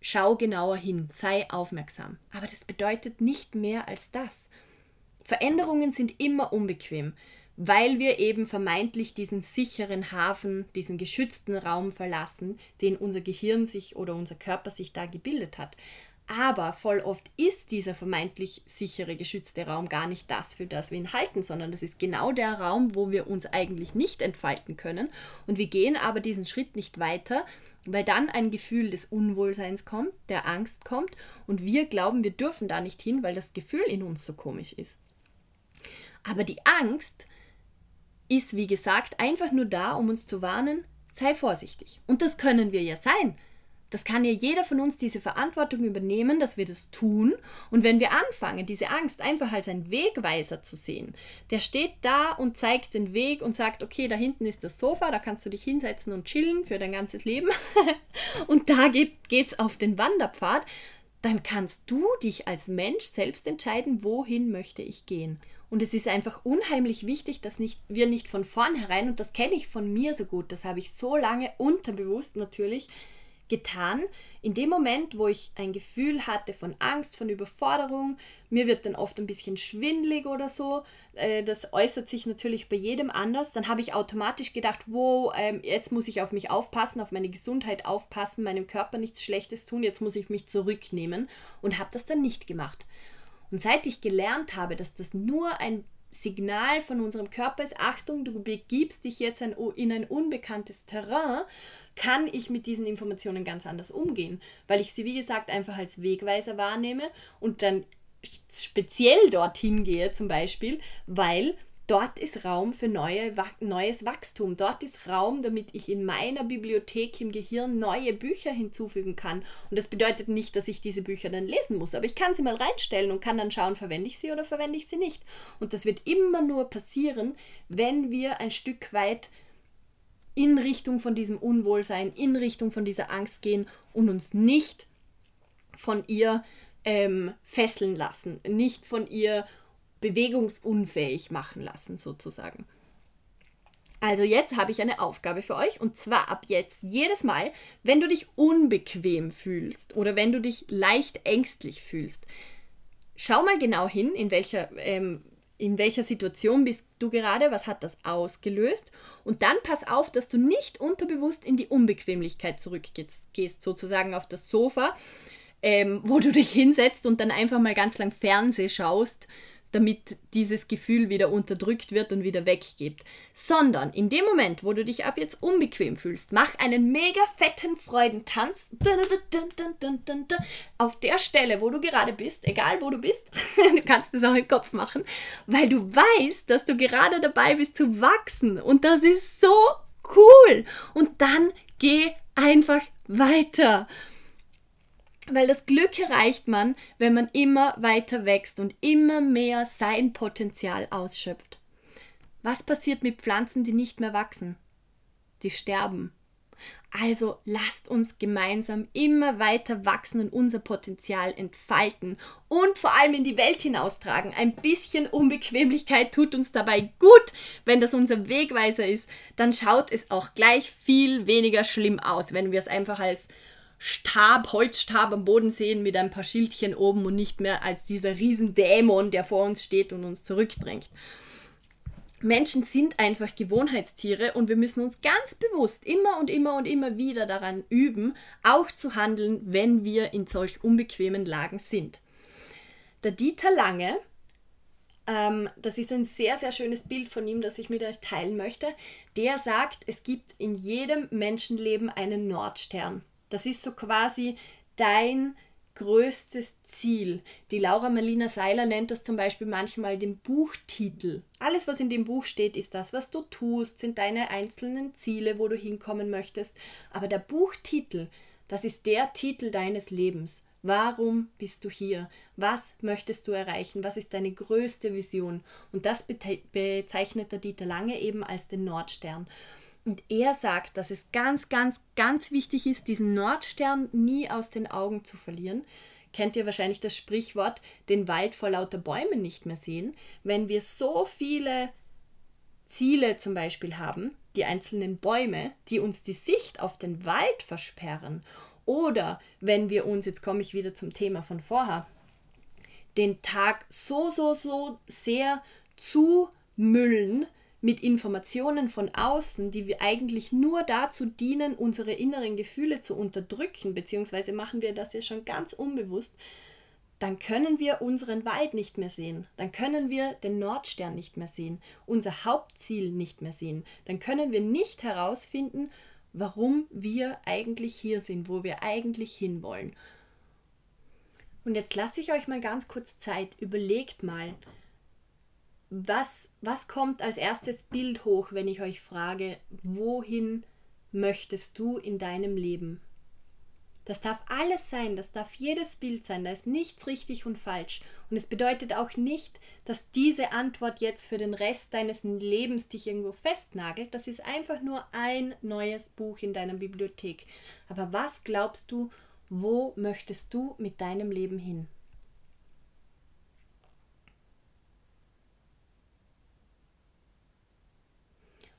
schau genauer hin, sei aufmerksam. Aber das bedeutet nicht mehr als das. Veränderungen sind immer unbequem, weil wir eben vermeintlich diesen sicheren Hafen, diesen geschützten Raum verlassen, den unser Gehirn sich oder unser Körper sich da gebildet hat. Aber voll oft ist dieser vermeintlich sichere, geschützte Raum gar nicht das, für das wir ihn halten, sondern das ist genau der Raum, wo wir uns eigentlich nicht entfalten können. Und wir gehen aber diesen Schritt nicht weiter, weil dann ein Gefühl des Unwohlseins kommt, der Angst kommt und wir glauben, wir dürfen da nicht hin, weil das Gefühl in uns so komisch ist. Aber die Angst ist, wie gesagt, einfach nur da, um uns zu warnen, sei vorsichtig. Und das können wir ja sein. Das kann ja jeder von uns diese Verantwortung übernehmen, dass wir das tun. Und wenn wir anfangen, diese Angst einfach als ein Wegweiser zu sehen, der steht da und zeigt den Weg und sagt, okay, da hinten ist das Sofa, da kannst du dich hinsetzen und chillen für dein ganzes Leben. und da geht es auf den Wanderpfad, dann kannst du dich als Mensch selbst entscheiden, wohin möchte ich gehen. Und es ist einfach unheimlich wichtig, dass nicht, wir nicht von vornherein, und das kenne ich von mir so gut, das habe ich so lange unterbewusst natürlich, getan. In dem Moment, wo ich ein Gefühl hatte von Angst, von Überforderung, mir wird dann oft ein bisschen schwindlig oder so, äh, das äußert sich natürlich bei jedem anders, dann habe ich automatisch gedacht, wow, ähm, jetzt muss ich auf mich aufpassen, auf meine Gesundheit aufpassen, meinem Körper nichts Schlechtes tun, jetzt muss ich mich zurücknehmen und habe das dann nicht gemacht. Und seit ich gelernt habe, dass das nur ein Signal von unserem Körper ist, Achtung, du begibst dich jetzt in ein unbekanntes Terrain, kann ich mit diesen Informationen ganz anders umgehen, weil ich sie, wie gesagt, einfach als Wegweiser wahrnehme und dann speziell dorthin gehe zum Beispiel, weil dort ist Raum für neue, neues Wachstum. Dort ist Raum, damit ich in meiner Bibliothek im Gehirn neue Bücher hinzufügen kann. Und das bedeutet nicht, dass ich diese Bücher dann lesen muss, aber ich kann sie mal reinstellen und kann dann schauen, verwende ich sie oder verwende ich sie nicht. Und das wird immer nur passieren, wenn wir ein Stück weit in Richtung von diesem Unwohlsein, in Richtung von dieser Angst gehen und uns nicht von ihr ähm, fesseln lassen, nicht von ihr bewegungsunfähig machen lassen, sozusagen. Also jetzt habe ich eine Aufgabe für euch und zwar ab jetzt jedes Mal, wenn du dich unbequem fühlst oder wenn du dich leicht ängstlich fühlst, schau mal genau hin, in welcher ähm, in welcher Situation bist du gerade, was hat das ausgelöst und dann pass auf, dass du nicht unterbewusst in die Unbequemlichkeit zurückgehst, sozusagen auf das Sofa, ähm, wo du dich hinsetzt und dann einfach mal ganz lang Fernseh schaust damit dieses Gefühl wieder unterdrückt wird und wieder weggeht. Sondern in dem Moment, wo du dich ab jetzt unbequem fühlst, mach einen mega fetten Freudentanz auf der Stelle, wo du gerade bist, egal wo du bist. du kannst es auch im Kopf machen, weil du weißt, dass du gerade dabei bist zu wachsen und das ist so cool. Und dann geh einfach weiter. Weil das Glück erreicht man, wenn man immer weiter wächst und immer mehr sein Potenzial ausschöpft. Was passiert mit Pflanzen, die nicht mehr wachsen? Die sterben. Also lasst uns gemeinsam immer weiter wachsen und unser Potenzial entfalten und vor allem in die Welt hinaustragen. Ein bisschen Unbequemlichkeit tut uns dabei gut. Wenn das unser Wegweiser ist, dann schaut es auch gleich viel weniger schlimm aus, wenn wir es einfach als Stab, Holzstab am Boden sehen mit ein paar Schildchen oben und nicht mehr als dieser Riesendämon, der vor uns steht und uns zurückdrängt. Menschen sind einfach Gewohnheitstiere und wir müssen uns ganz bewusst immer und immer und immer wieder daran üben, auch zu handeln, wenn wir in solch unbequemen Lagen sind. Der Dieter Lange, ähm, das ist ein sehr, sehr schönes Bild von ihm, das ich mit euch teilen möchte, der sagt, es gibt in jedem Menschenleben einen Nordstern. Das ist so quasi dein größtes Ziel. Die Laura Marlina Seiler nennt das zum Beispiel manchmal den Buchtitel. Alles, was in dem Buch steht, ist das, was du tust, sind deine einzelnen Ziele, wo du hinkommen möchtest. Aber der Buchtitel, das ist der Titel deines Lebens. Warum bist du hier? Was möchtest du erreichen? Was ist deine größte Vision? Und das bezeichnet der Dieter Lange eben als den Nordstern. Und er sagt, dass es ganz, ganz, ganz wichtig ist, diesen Nordstern nie aus den Augen zu verlieren. Kennt ihr wahrscheinlich das Sprichwort, den Wald vor lauter Bäumen nicht mehr sehen? Wenn wir so viele Ziele zum Beispiel haben, die einzelnen Bäume, die uns die Sicht auf den Wald versperren, oder wenn wir uns, jetzt komme ich wieder zum Thema von vorher, den Tag so, so, so sehr zumüllen, mit Informationen von außen, die wir eigentlich nur dazu dienen, unsere inneren Gefühle zu unterdrücken, beziehungsweise machen wir das ja schon ganz unbewusst, dann können wir unseren Wald nicht mehr sehen, dann können wir den Nordstern nicht mehr sehen, unser Hauptziel nicht mehr sehen, dann können wir nicht herausfinden, warum wir eigentlich hier sind, wo wir eigentlich hinwollen. Und jetzt lasse ich euch mal ganz kurz Zeit, überlegt mal, was, was kommt als erstes Bild hoch, wenn ich euch frage, wohin möchtest du in deinem Leben? Das darf alles sein, das darf jedes Bild sein, da ist nichts richtig und falsch. Und es bedeutet auch nicht, dass diese Antwort jetzt für den Rest deines Lebens dich irgendwo festnagelt. Das ist einfach nur ein neues Buch in deiner Bibliothek. Aber was glaubst du, wo möchtest du mit deinem Leben hin?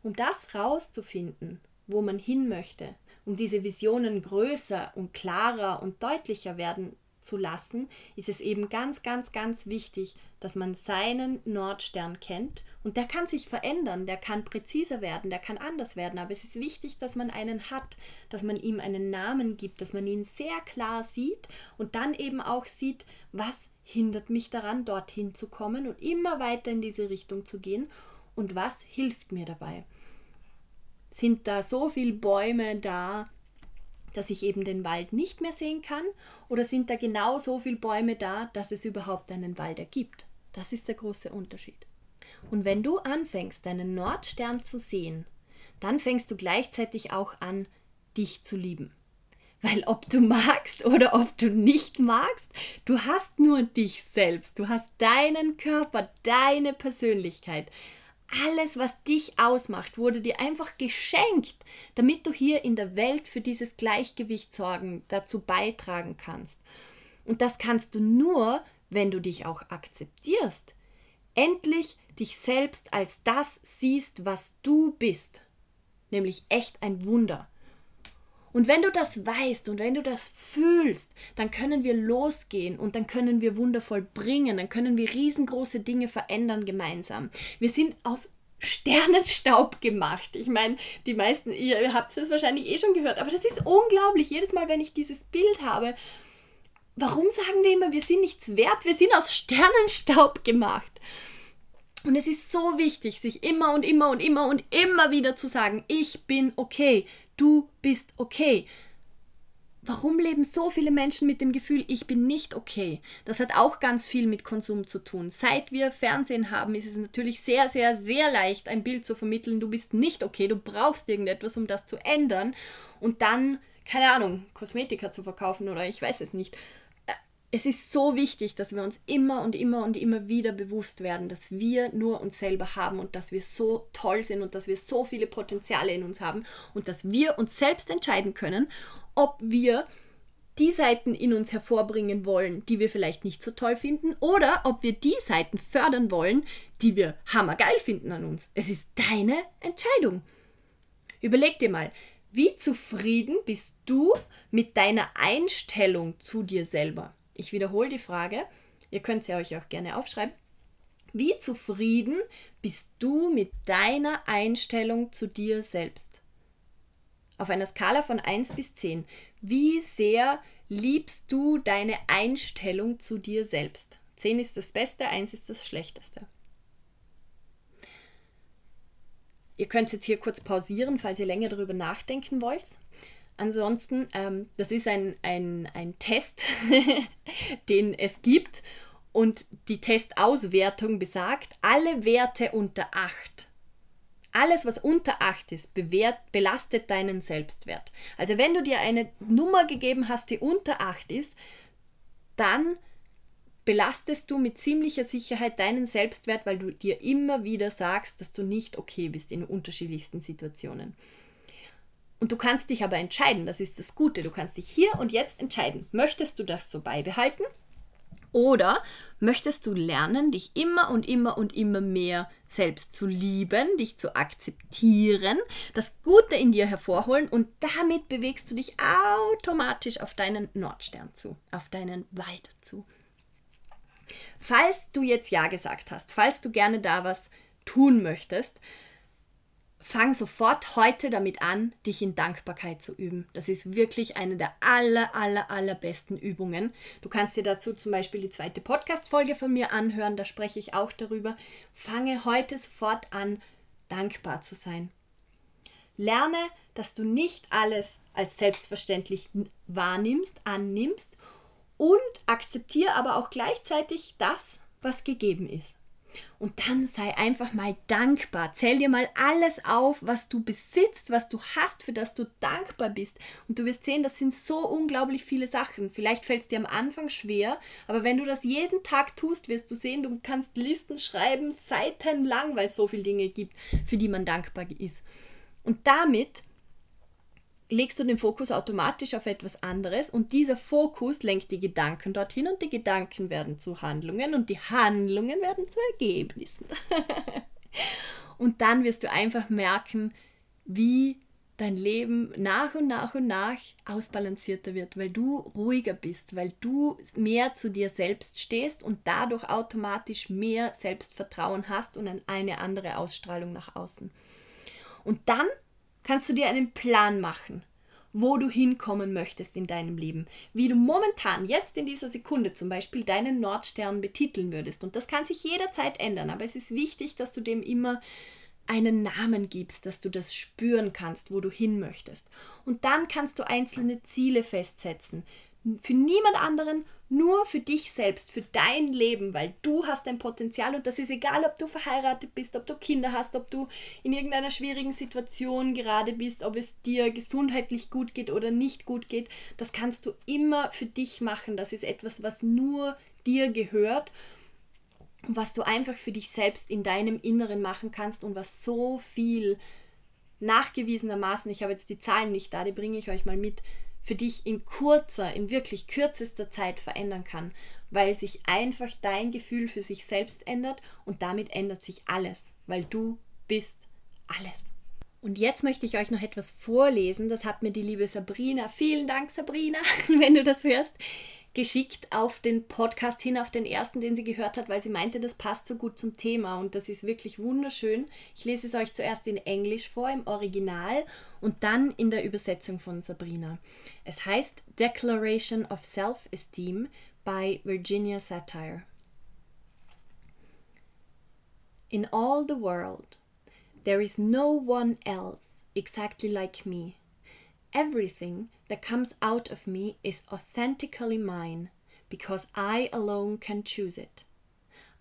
Um das rauszufinden, wo man hin möchte, um diese Visionen größer und klarer und deutlicher werden zu lassen, ist es eben ganz, ganz, ganz wichtig, dass man seinen Nordstern kennt. Und der kann sich verändern, der kann präziser werden, der kann anders werden, aber es ist wichtig, dass man einen hat, dass man ihm einen Namen gibt, dass man ihn sehr klar sieht und dann eben auch sieht, was hindert mich daran, dorthin zu kommen und immer weiter in diese Richtung zu gehen und was hilft mir dabei. Sind da so viele Bäume da, dass ich eben den Wald nicht mehr sehen kann? Oder sind da genau so viele Bäume da, dass es überhaupt einen Wald ergibt? Das ist der große Unterschied. Und wenn du anfängst, deinen Nordstern zu sehen, dann fängst du gleichzeitig auch an, dich zu lieben. Weil ob du magst oder ob du nicht magst, du hast nur dich selbst, du hast deinen Körper, deine Persönlichkeit alles, was dich ausmacht, wurde dir einfach geschenkt, damit du hier in der Welt für dieses Gleichgewicht sorgen, dazu beitragen kannst. Und das kannst du nur, wenn du dich auch akzeptierst. Endlich dich selbst als das siehst, was du bist. Nämlich echt ein Wunder. Und wenn du das weißt und wenn du das fühlst, dann können wir losgehen und dann können wir wundervoll bringen, dann können wir riesengroße Dinge verändern gemeinsam. Wir sind aus Sternenstaub gemacht. Ich meine, die meisten, ihr habt es wahrscheinlich eh schon gehört, aber das ist unglaublich. Jedes Mal, wenn ich dieses Bild habe, warum sagen wir immer, wir sind nichts wert? Wir sind aus Sternenstaub gemacht. Und es ist so wichtig, sich immer und immer und immer und immer wieder zu sagen, ich bin okay, du bist okay. Warum leben so viele Menschen mit dem Gefühl, ich bin nicht okay? Das hat auch ganz viel mit Konsum zu tun. Seit wir Fernsehen haben, ist es natürlich sehr, sehr, sehr leicht, ein Bild zu vermitteln, du bist nicht okay, du brauchst irgendetwas, um das zu ändern und dann, keine Ahnung, Kosmetika zu verkaufen oder ich weiß es nicht es ist so wichtig, dass wir uns immer und immer und immer wieder bewusst werden, dass wir nur uns selber haben und dass wir so toll sind und dass wir so viele Potenziale in uns haben und dass wir uns selbst entscheiden können, ob wir die Seiten in uns hervorbringen wollen, die wir vielleicht nicht so toll finden, oder ob wir die Seiten fördern wollen, die wir hammergeil finden an uns. Es ist deine Entscheidung. Überleg dir mal, wie zufrieden bist du mit deiner Einstellung zu dir selber? Ich wiederhole die Frage. Ihr könnt sie euch auch gerne aufschreiben. Wie zufrieden bist du mit deiner Einstellung zu dir selbst? Auf einer Skala von 1 bis 10. Wie sehr liebst du deine Einstellung zu dir selbst? 10 ist das Beste, 1 ist das Schlechteste. Ihr könnt jetzt hier kurz pausieren, falls ihr länger darüber nachdenken wollt. Ansonsten, ähm, das ist ein, ein, ein Test, den es gibt und die Testauswertung besagt, alle Werte unter 8, alles was unter 8 ist, bewährt, belastet deinen Selbstwert. Also wenn du dir eine Nummer gegeben hast, die unter 8 ist, dann belastest du mit ziemlicher Sicherheit deinen Selbstwert, weil du dir immer wieder sagst, dass du nicht okay bist in unterschiedlichsten Situationen. Und du kannst dich aber entscheiden, das ist das Gute, du kannst dich hier und jetzt entscheiden, möchtest du das so beibehalten? Oder möchtest du lernen, dich immer und immer und immer mehr selbst zu lieben, dich zu akzeptieren, das Gute in dir hervorholen und damit bewegst du dich automatisch auf deinen Nordstern zu, auf deinen Wald zu. Falls du jetzt Ja gesagt hast, falls du gerne da was tun möchtest, fang sofort heute damit an, dich in Dankbarkeit zu üben. Das ist wirklich eine der aller, aller, allerbesten Übungen. Du kannst dir dazu zum Beispiel die zweite Podcast-Folge von mir anhören, da spreche ich auch darüber. Fange heute sofort an, dankbar zu sein. Lerne, dass du nicht alles als selbstverständlich wahrnimmst, annimmst und akzeptiere aber auch gleichzeitig das, was gegeben ist. Und dann sei einfach mal dankbar. Zähl dir mal alles auf, was du besitzt, was du hast, für das du dankbar bist. Und du wirst sehen, das sind so unglaublich viele Sachen. Vielleicht fällt es dir am Anfang schwer, aber wenn du das jeden Tag tust, wirst du sehen, du kannst Listen schreiben, seitenlang, weil es so viele Dinge gibt, für die man dankbar ist. Und damit legst du den Fokus automatisch auf etwas anderes und dieser Fokus lenkt die Gedanken dorthin und die Gedanken werden zu Handlungen und die Handlungen werden zu Ergebnissen. und dann wirst du einfach merken, wie dein Leben nach und nach und nach ausbalancierter wird, weil du ruhiger bist, weil du mehr zu dir selbst stehst und dadurch automatisch mehr Selbstvertrauen hast und eine andere Ausstrahlung nach außen. Und dann kannst du dir einen Plan machen, wo du hinkommen möchtest in deinem Leben, wie du momentan, jetzt in dieser Sekunde zum Beispiel, deinen Nordstern betiteln würdest. Und das kann sich jederzeit ändern, aber es ist wichtig, dass du dem immer einen Namen gibst, dass du das spüren kannst, wo du hin möchtest. Und dann kannst du einzelne Ziele festsetzen, für niemand anderen, nur für dich selbst, für dein Leben, weil du hast ein Potenzial und das ist egal, ob du verheiratet bist, ob du Kinder hast, ob du in irgendeiner schwierigen Situation gerade bist, ob es dir gesundheitlich gut geht oder nicht gut geht. Das kannst du immer für dich machen. Das ist etwas, was nur dir gehört was du einfach für dich selbst in deinem Inneren machen kannst und was so viel nachgewiesenermaßen, ich habe jetzt die Zahlen nicht da, die bringe ich euch mal mit, für dich in kurzer, in wirklich kürzester Zeit verändern kann, weil sich einfach dein Gefühl für sich selbst ändert und damit ändert sich alles, weil du bist alles. Und jetzt möchte ich euch noch etwas vorlesen. Das hat mir die liebe Sabrina, vielen Dank Sabrina, wenn du das hörst, geschickt auf den Podcast hin, auf den ersten, den sie gehört hat, weil sie meinte, das passt so gut zum Thema und das ist wirklich wunderschön. Ich lese es euch zuerst in Englisch vor, im Original und dann in der Übersetzung von Sabrina. Es heißt Declaration of Self-Esteem by Virginia Satire. In all the world, there is no one else exactly like me. Everything that comes out of me is authentically mine because I alone can choose it.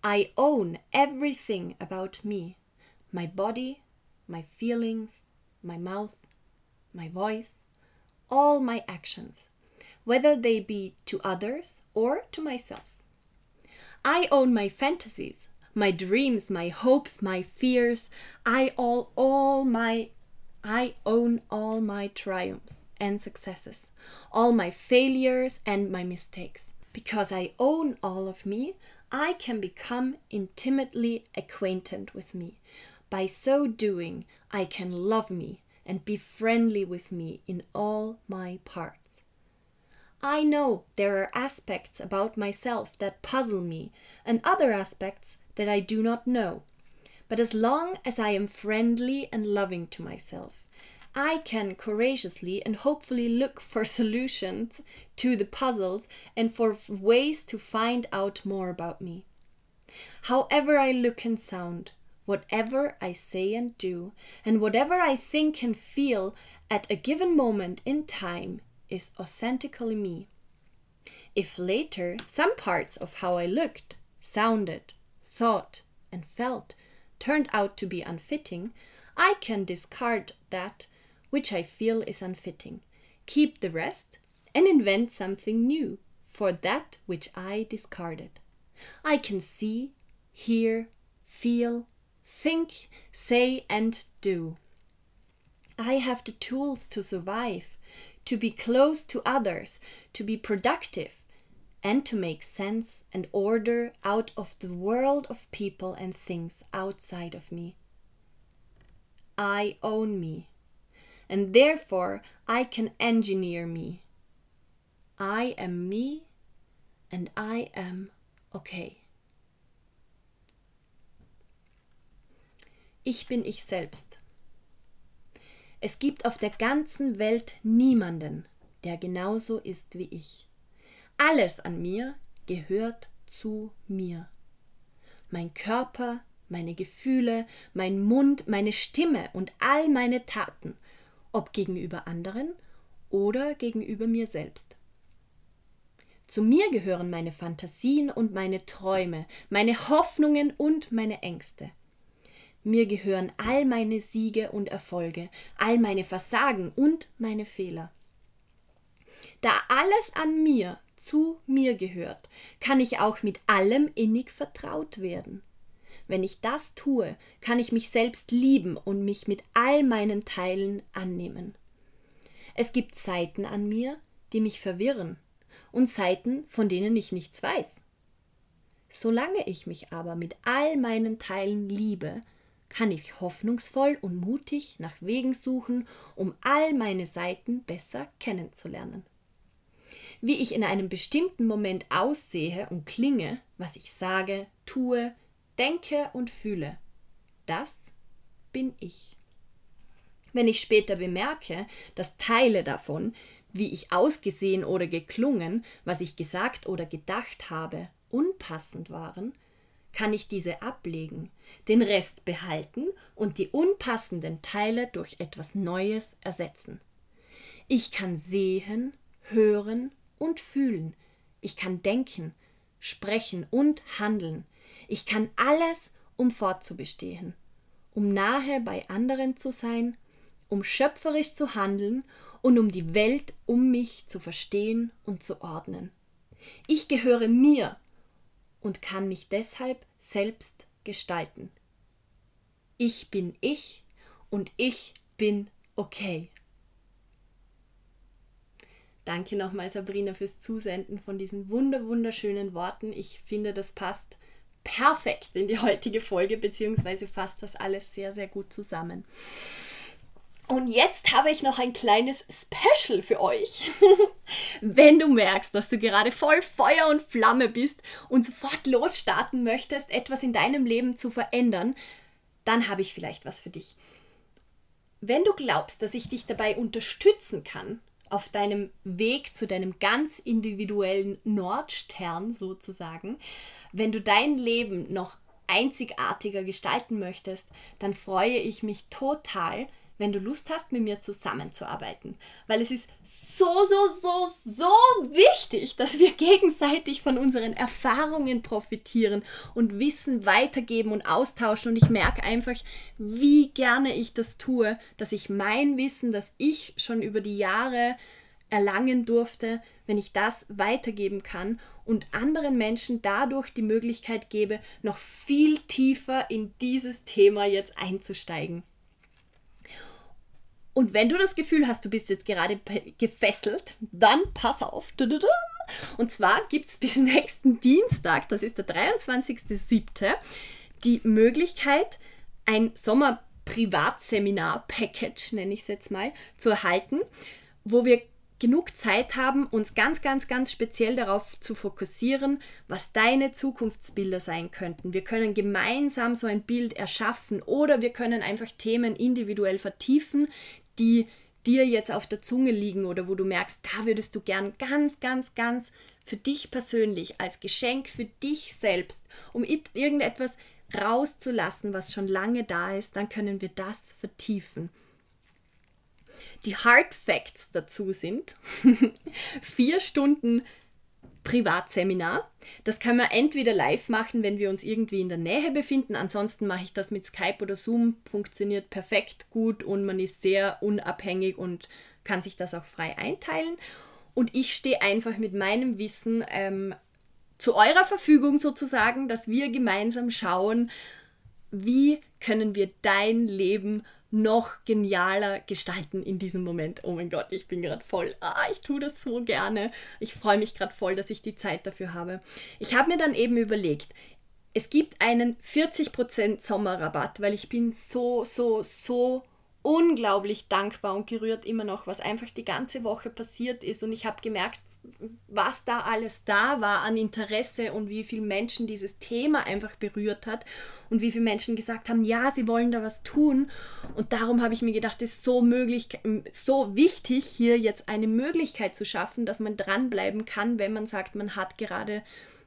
I own everything about me my body, my feelings, my mouth, my voice, all my actions. whether they be to others or to myself. I own my fantasies, my dreams, my hopes, my fears. I all all my I own all my triumphs and successes, all my failures and my mistakes. Because I own all of me, I can become intimately acquainted with me. By so doing, I can love me and be friendly with me in all my parts. I know there are aspects about myself that puzzle me and other aspects that I do not know. But as long as I am friendly and loving to myself, I can courageously and hopefully look for solutions to the puzzles and for ways to find out more about me. However, I look and sound, whatever I say and do, and whatever I think and feel at a given moment in time is authentically me. If later some parts of how I looked, sounded, thought, and felt turned out to be unfitting, I can discard that which I feel is unfitting, keep the rest, and invent something new for that which I discarded. I can see, hear, feel, think, say, and do. I have the tools to survive, to be close to others, to be productive, and to make sense and order out of the world of people and things outside of me. I own me, and therefore I can engineer me. I am me, and I am okay. Ich bin ich selbst. Es gibt auf der ganzen Welt niemanden, der genauso ist wie ich. Alles an mir gehört zu mir. Mein Körper, meine Gefühle, mein Mund, meine Stimme und all meine Taten, ob gegenüber anderen oder gegenüber mir selbst. Zu mir gehören meine Fantasien und meine Träume, meine Hoffnungen und meine Ängste. Mir gehören all meine Siege und Erfolge, all meine Versagen und meine Fehler. Da alles an mir zu mir gehört, kann ich auch mit allem innig vertraut werden. Wenn ich das tue, kann ich mich selbst lieben und mich mit all meinen Teilen annehmen. Es gibt Seiten an mir, die mich verwirren, und Seiten, von denen ich nichts weiß. Solange ich mich aber mit all meinen Teilen liebe, kann ich hoffnungsvoll und mutig nach Wegen suchen, um all meine Seiten besser kennenzulernen. Wie ich in einem bestimmten Moment aussehe und klinge, was ich sage, tue, denke und fühle, das bin ich. Wenn ich später bemerke, dass Teile davon, wie ich ausgesehen oder geklungen, was ich gesagt oder gedacht habe, unpassend waren, kann ich diese ablegen, den Rest behalten und die unpassenden Teile durch etwas Neues ersetzen. Ich kann sehen, hören und fühlen. Ich kann denken, sprechen und handeln. Ich kann alles, um fortzubestehen, um nahe bei anderen zu sein, um schöpferisch zu handeln und um die Welt um mich zu verstehen und zu ordnen. Ich gehöre mir und kann mich deshalb selbst gestalten. Ich bin ich und ich bin okay. Danke nochmal, Sabrina, fürs Zusenden von diesen wunder wunderschönen Worten. Ich finde, das passt perfekt in die heutige Folge, beziehungsweise fasst das alles sehr, sehr gut zusammen. Und jetzt habe ich noch ein kleines Special für euch. Wenn du merkst, dass du gerade voll Feuer und Flamme bist und sofort losstarten möchtest, etwas in deinem Leben zu verändern, dann habe ich vielleicht was für dich. Wenn du glaubst, dass ich dich dabei unterstützen kann, auf deinem Weg zu deinem ganz individuellen Nordstern sozusagen, wenn du dein Leben noch einzigartiger gestalten möchtest, dann freue ich mich total, wenn du Lust hast, mit mir zusammenzuarbeiten. Weil es ist so, so, so, so wichtig, dass wir gegenseitig von unseren Erfahrungen profitieren und Wissen weitergeben und austauschen. Und ich merke einfach, wie gerne ich das tue, dass ich mein Wissen, das ich schon über die Jahre erlangen durfte, wenn ich das weitergeben kann und anderen Menschen dadurch die Möglichkeit gebe, noch viel tiefer in dieses Thema jetzt einzusteigen. Und wenn du das Gefühl hast, du bist jetzt gerade gefesselt, dann pass auf. Und zwar gibt es bis nächsten Dienstag, das ist der 23.07., die Möglichkeit, ein Sommer-Privatseminar-Package, nenne ich es jetzt mal, zu erhalten, wo wir genug Zeit haben, uns ganz, ganz, ganz speziell darauf zu fokussieren, was deine Zukunftsbilder sein könnten. Wir können gemeinsam so ein Bild erschaffen oder wir können einfach Themen individuell vertiefen, die dir jetzt auf der Zunge liegen oder wo du merkst, da würdest du gern ganz, ganz, ganz für dich persönlich als Geschenk für dich selbst, um irgendetwas rauszulassen, was schon lange da ist, dann können wir das vertiefen. Die Hard Facts dazu sind vier Stunden Privatseminar. Das kann man entweder live machen, wenn wir uns irgendwie in der Nähe befinden. Ansonsten mache ich das mit Skype oder Zoom. Funktioniert perfekt gut und man ist sehr unabhängig und kann sich das auch frei einteilen. Und ich stehe einfach mit meinem Wissen ähm, zu eurer Verfügung sozusagen, dass wir gemeinsam schauen, wie können wir dein Leben noch genialer gestalten in diesem Moment. Oh mein Gott, ich bin gerade voll. Ah, ich tue das so gerne. Ich freue mich gerade voll, dass ich die Zeit dafür habe. Ich habe mir dann eben überlegt, es gibt einen 40% Sommerrabatt, weil ich bin so, so, so unglaublich dankbar und gerührt immer noch, was einfach die ganze Woche passiert ist. Und ich habe gemerkt, was da alles da war an Interesse und wie viele Menschen dieses Thema einfach berührt hat und wie viele Menschen gesagt haben, ja, sie wollen da was tun. Und darum habe ich mir gedacht, es ist so möglich, so wichtig, hier jetzt eine Möglichkeit zu schaffen, dass man dranbleiben kann, wenn man sagt, man hat gerade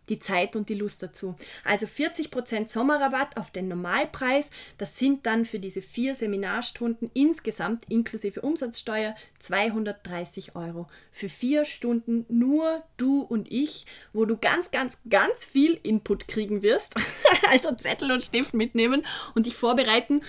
die Zeit und die Lust dazu. Also 40% Sommerrabatt auf den Normalpreis. Das sind dann für diese vier Seminarstunden insgesamt inklusive Umsatzsteuer 230 Euro. Für vier Stunden nur du und ich, wo du ganz, ganz, ganz viel Input kriegen wirst. also Zettel und Stift mitnehmen und dich vorbereiten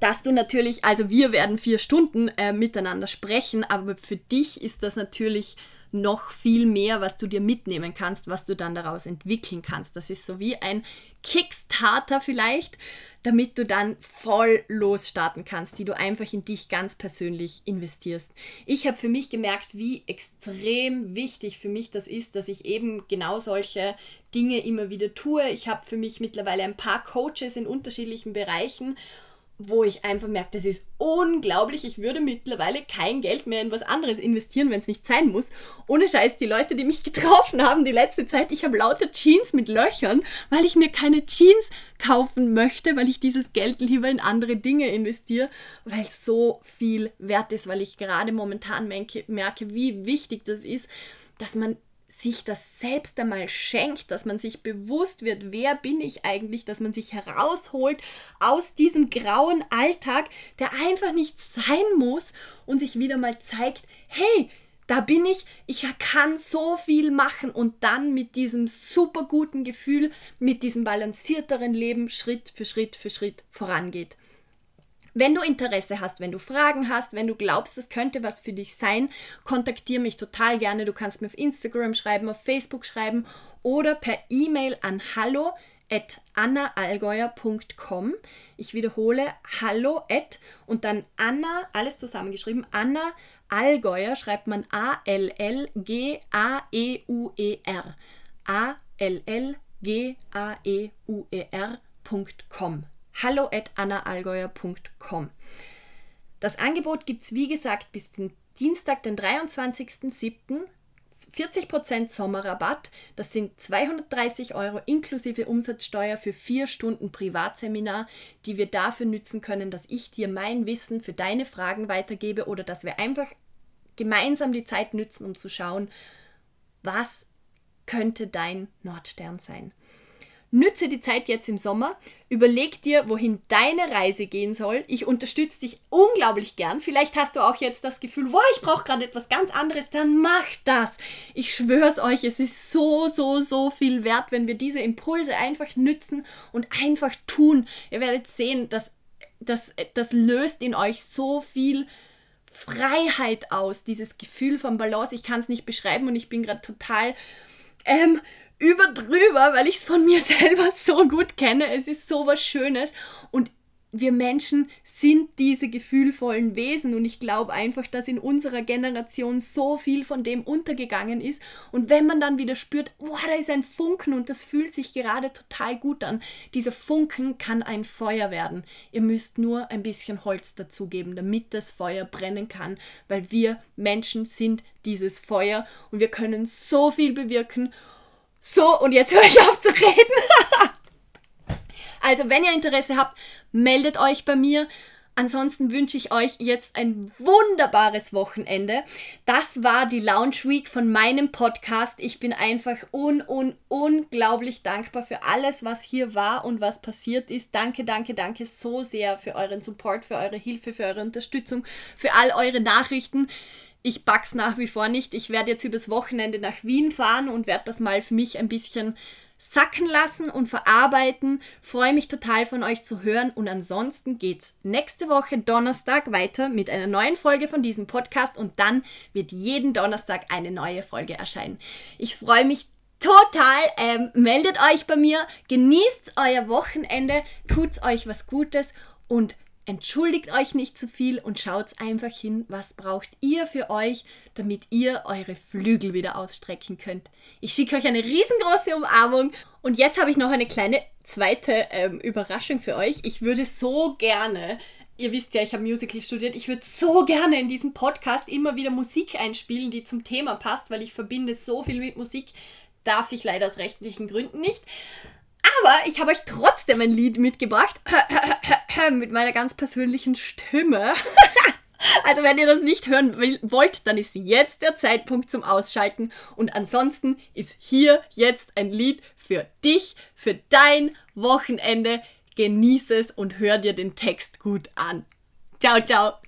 dass du natürlich, also wir werden vier Stunden äh, miteinander sprechen, aber für dich ist das natürlich noch viel mehr, was du dir mitnehmen kannst, was du dann daraus entwickeln kannst. Das ist so wie ein Kickstarter vielleicht, damit du dann voll losstarten kannst, die du einfach in dich ganz persönlich investierst. Ich habe für mich gemerkt, wie extrem wichtig für mich das ist, dass ich eben genau solche Dinge immer wieder tue. Ich habe für mich mittlerweile ein paar Coaches in unterschiedlichen Bereichen wo ich einfach merke, das ist unglaublich. Ich würde mittlerweile kein Geld mehr in was anderes investieren, wenn es nicht sein muss. Ohne Scheiß, die Leute, die mich getroffen haben die letzte Zeit, ich habe lauter Jeans mit Löchern, weil ich mir keine Jeans kaufen möchte, weil ich dieses Geld lieber in andere Dinge investiere, weil es so viel wert ist, weil ich gerade momentan merke, wie wichtig das ist, dass man sich das selbst einmal schenkt, dass man sich bewusst wird, wer bin ich eigentlich, dass man sich herausholt aus diesem grauen Alltag, der einfach nicht sein muss und sich wieder mal zeigt, hey, da bin ich, ich kann so viel machen und dann mit diesem super guten Gefühl, mit diesem balancierteren Leben Schritt für Schritt für Schritt vorangeht. Wenn du Interesse hast, wenn du Fragen hast, wenn du glaubst, das könnte was für dich sein, kontaktiere mich total gerne. Du kannst mir auf Instagram schreiben, auf Facebook schreiben oder per E-Mail an hallo at annaalgeuer.com. Ich wiederhole hallo at und dann Anna, alles zusammengeschrieben, Anna Allgäuer schreibt man A-L-L-G-A-E-U-E-R. A-L-L-G-A-E-U-E-R.com hallo. Das Angebot gibt es wie gesagt bis den Dienstag, den 23.07. 40% Sommerrabatt, das sind 230 Euro inklusive Umsatzsteuer für vier Stunden Privatseminar, die wir dafür nützen können, dass ich dir mein Wissen für deine Fragen weitergebe oder dass wir einfach gemeinsam die Zeit nützen, um zu schauen, was könnte dein Nordstern sein. Nütze die Zeit jetzt im Sommer, überleg dir, wohin deine Reise gehen soll. Ich unterstütze dich unglaublich gern. Vielleicht hast du auch jetzt das Gefühl, wow, ich brauche gerade etwas ganz anderes, dann mach das. Ich schwöre es euch, es ist so, so, so viel wert, wenn wir diese Impulse einfach nützen und einfach tun. Ihr werdet sehen, dass das, das löst in euch so viel Freiheit aus, dieses Gefühl von Balance. Ich kann es nicht beschreiben und ich bin gerade total ähm, überdrüber, weil ich es von mir selber so gut kenne. Es ist so was Schönes und wir Menschen sind diese gefühlvollen Wesen und ich glaube einfach, dass in unserer Generation so viel von dem untergegangen ist und wenn man dann wieder spürt, wow, da ist ein Funken und das fühlt sich gerade total gut an, dieser Funken kann ein Feuer werden. Ihr müsst nur ein bisschen Holz dazugeben, damit das Feuer brennen kann, weil wir Menschen sind dieses Feuer und wir können so viel bewirken. So, und jetzt höre ich auf zu reden. Also, wenn ihr Interesse habt, meldet euch bei mir. Ansonsten wünsche ich euch jetzt ein wunderbares Wochenende. Das war die Lounge Week von meinem Podcast. Ich bin einfach un, un, unglaublich dankbar für alles, was hier war und was passiert ist. Danke, danke, danke so sehr für euren Support, für eure Hilfe, für eure Unterstützung, für all eure Nachrichten. Ich back's nach wie vor nicht. Ich werde jetzt übers Wochenende nach Wien fahren und werde das mal für mich ein bisschen sacken lassen und verarbeiten. Freue mich total von euch zu hören und ansonsten geht's nächste Woche Donnerstag weiter mit einer neuen Folge von diesem Podcast und dann wird jeden Donnerstag eine neue Folge erscheinen. Ich freue mich total. Ähm, meldet euch bei mir, genießt euer Wochenende, tut euch was Gutes und Entschuldigt euch nicht zu viel und schaut einfach hin, was braucht ihr für euch, damit ihr eure Flügel wieder ausstrecken könnt. Ich schicke euch eine riesengroße Umarmung und jetzt habe ich noch eine kleine zweite ähm, Überraschung für euch. Ich würde so gerne ihr wisst ja, ich habe Musical studiert. Ich würde so gerne in diesem Podcast immer wieder Musik einspielen, die zum Thema passt, weil ich verbinde so viel mit Musik. Darf ich leider aus rechtlichen Gründen nicht. Aber ich habe euch trotzdem ein Lied mitgebracht mit meiner ganz persönlichen Stimme. Also wenn ihr das nicht hören wollt, dann ist jetzt der Zeitpunkt zum Ausschalten. Und ansonsten ist hier jetzt ein Lied für dich, für dein Wochenende. Genieße es und hör dir den Text gut an. Ciao, ciao.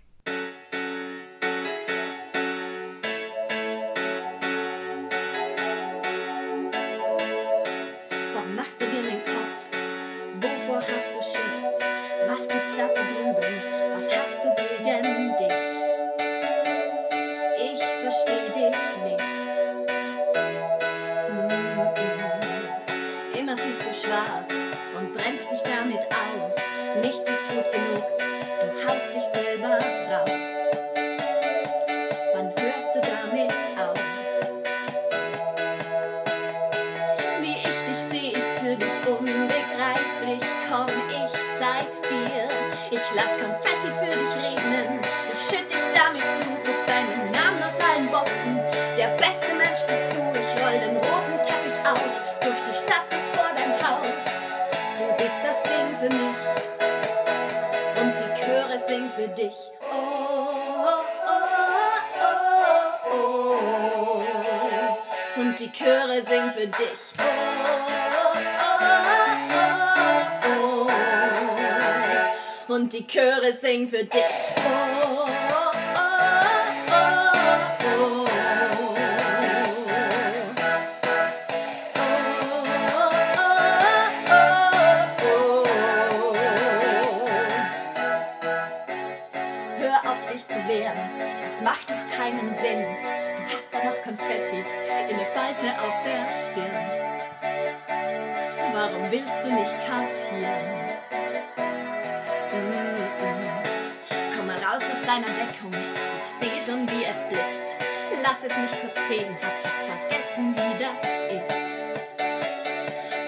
Lass es mich kurz sehen, hab jetzt vergessen, wie das ist.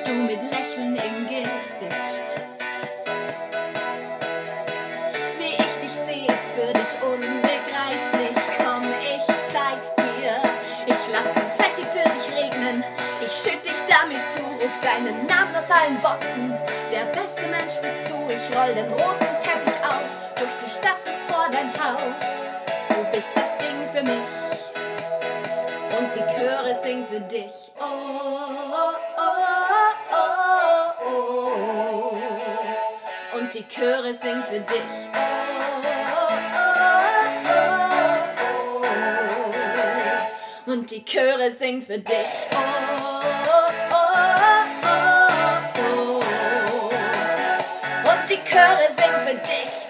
Du mit Lächeln im Gesicht. Wie ich dich sehe, ist für dich unbegreiflich. Komm, ich zeig's dir. Ich lass Konfetti für dich regnen. Ich schütt dich damit zu, ruf deinen Namen aus allen Boxen. Der beste Mensch bist du, ich roll den roten dich. Oh, oh, oh, oh. Und die Chöre singen für dich. Oh, oh, oh, oh. Und die Chöre singen für dich. Oh. Und die Chöre singen für dich.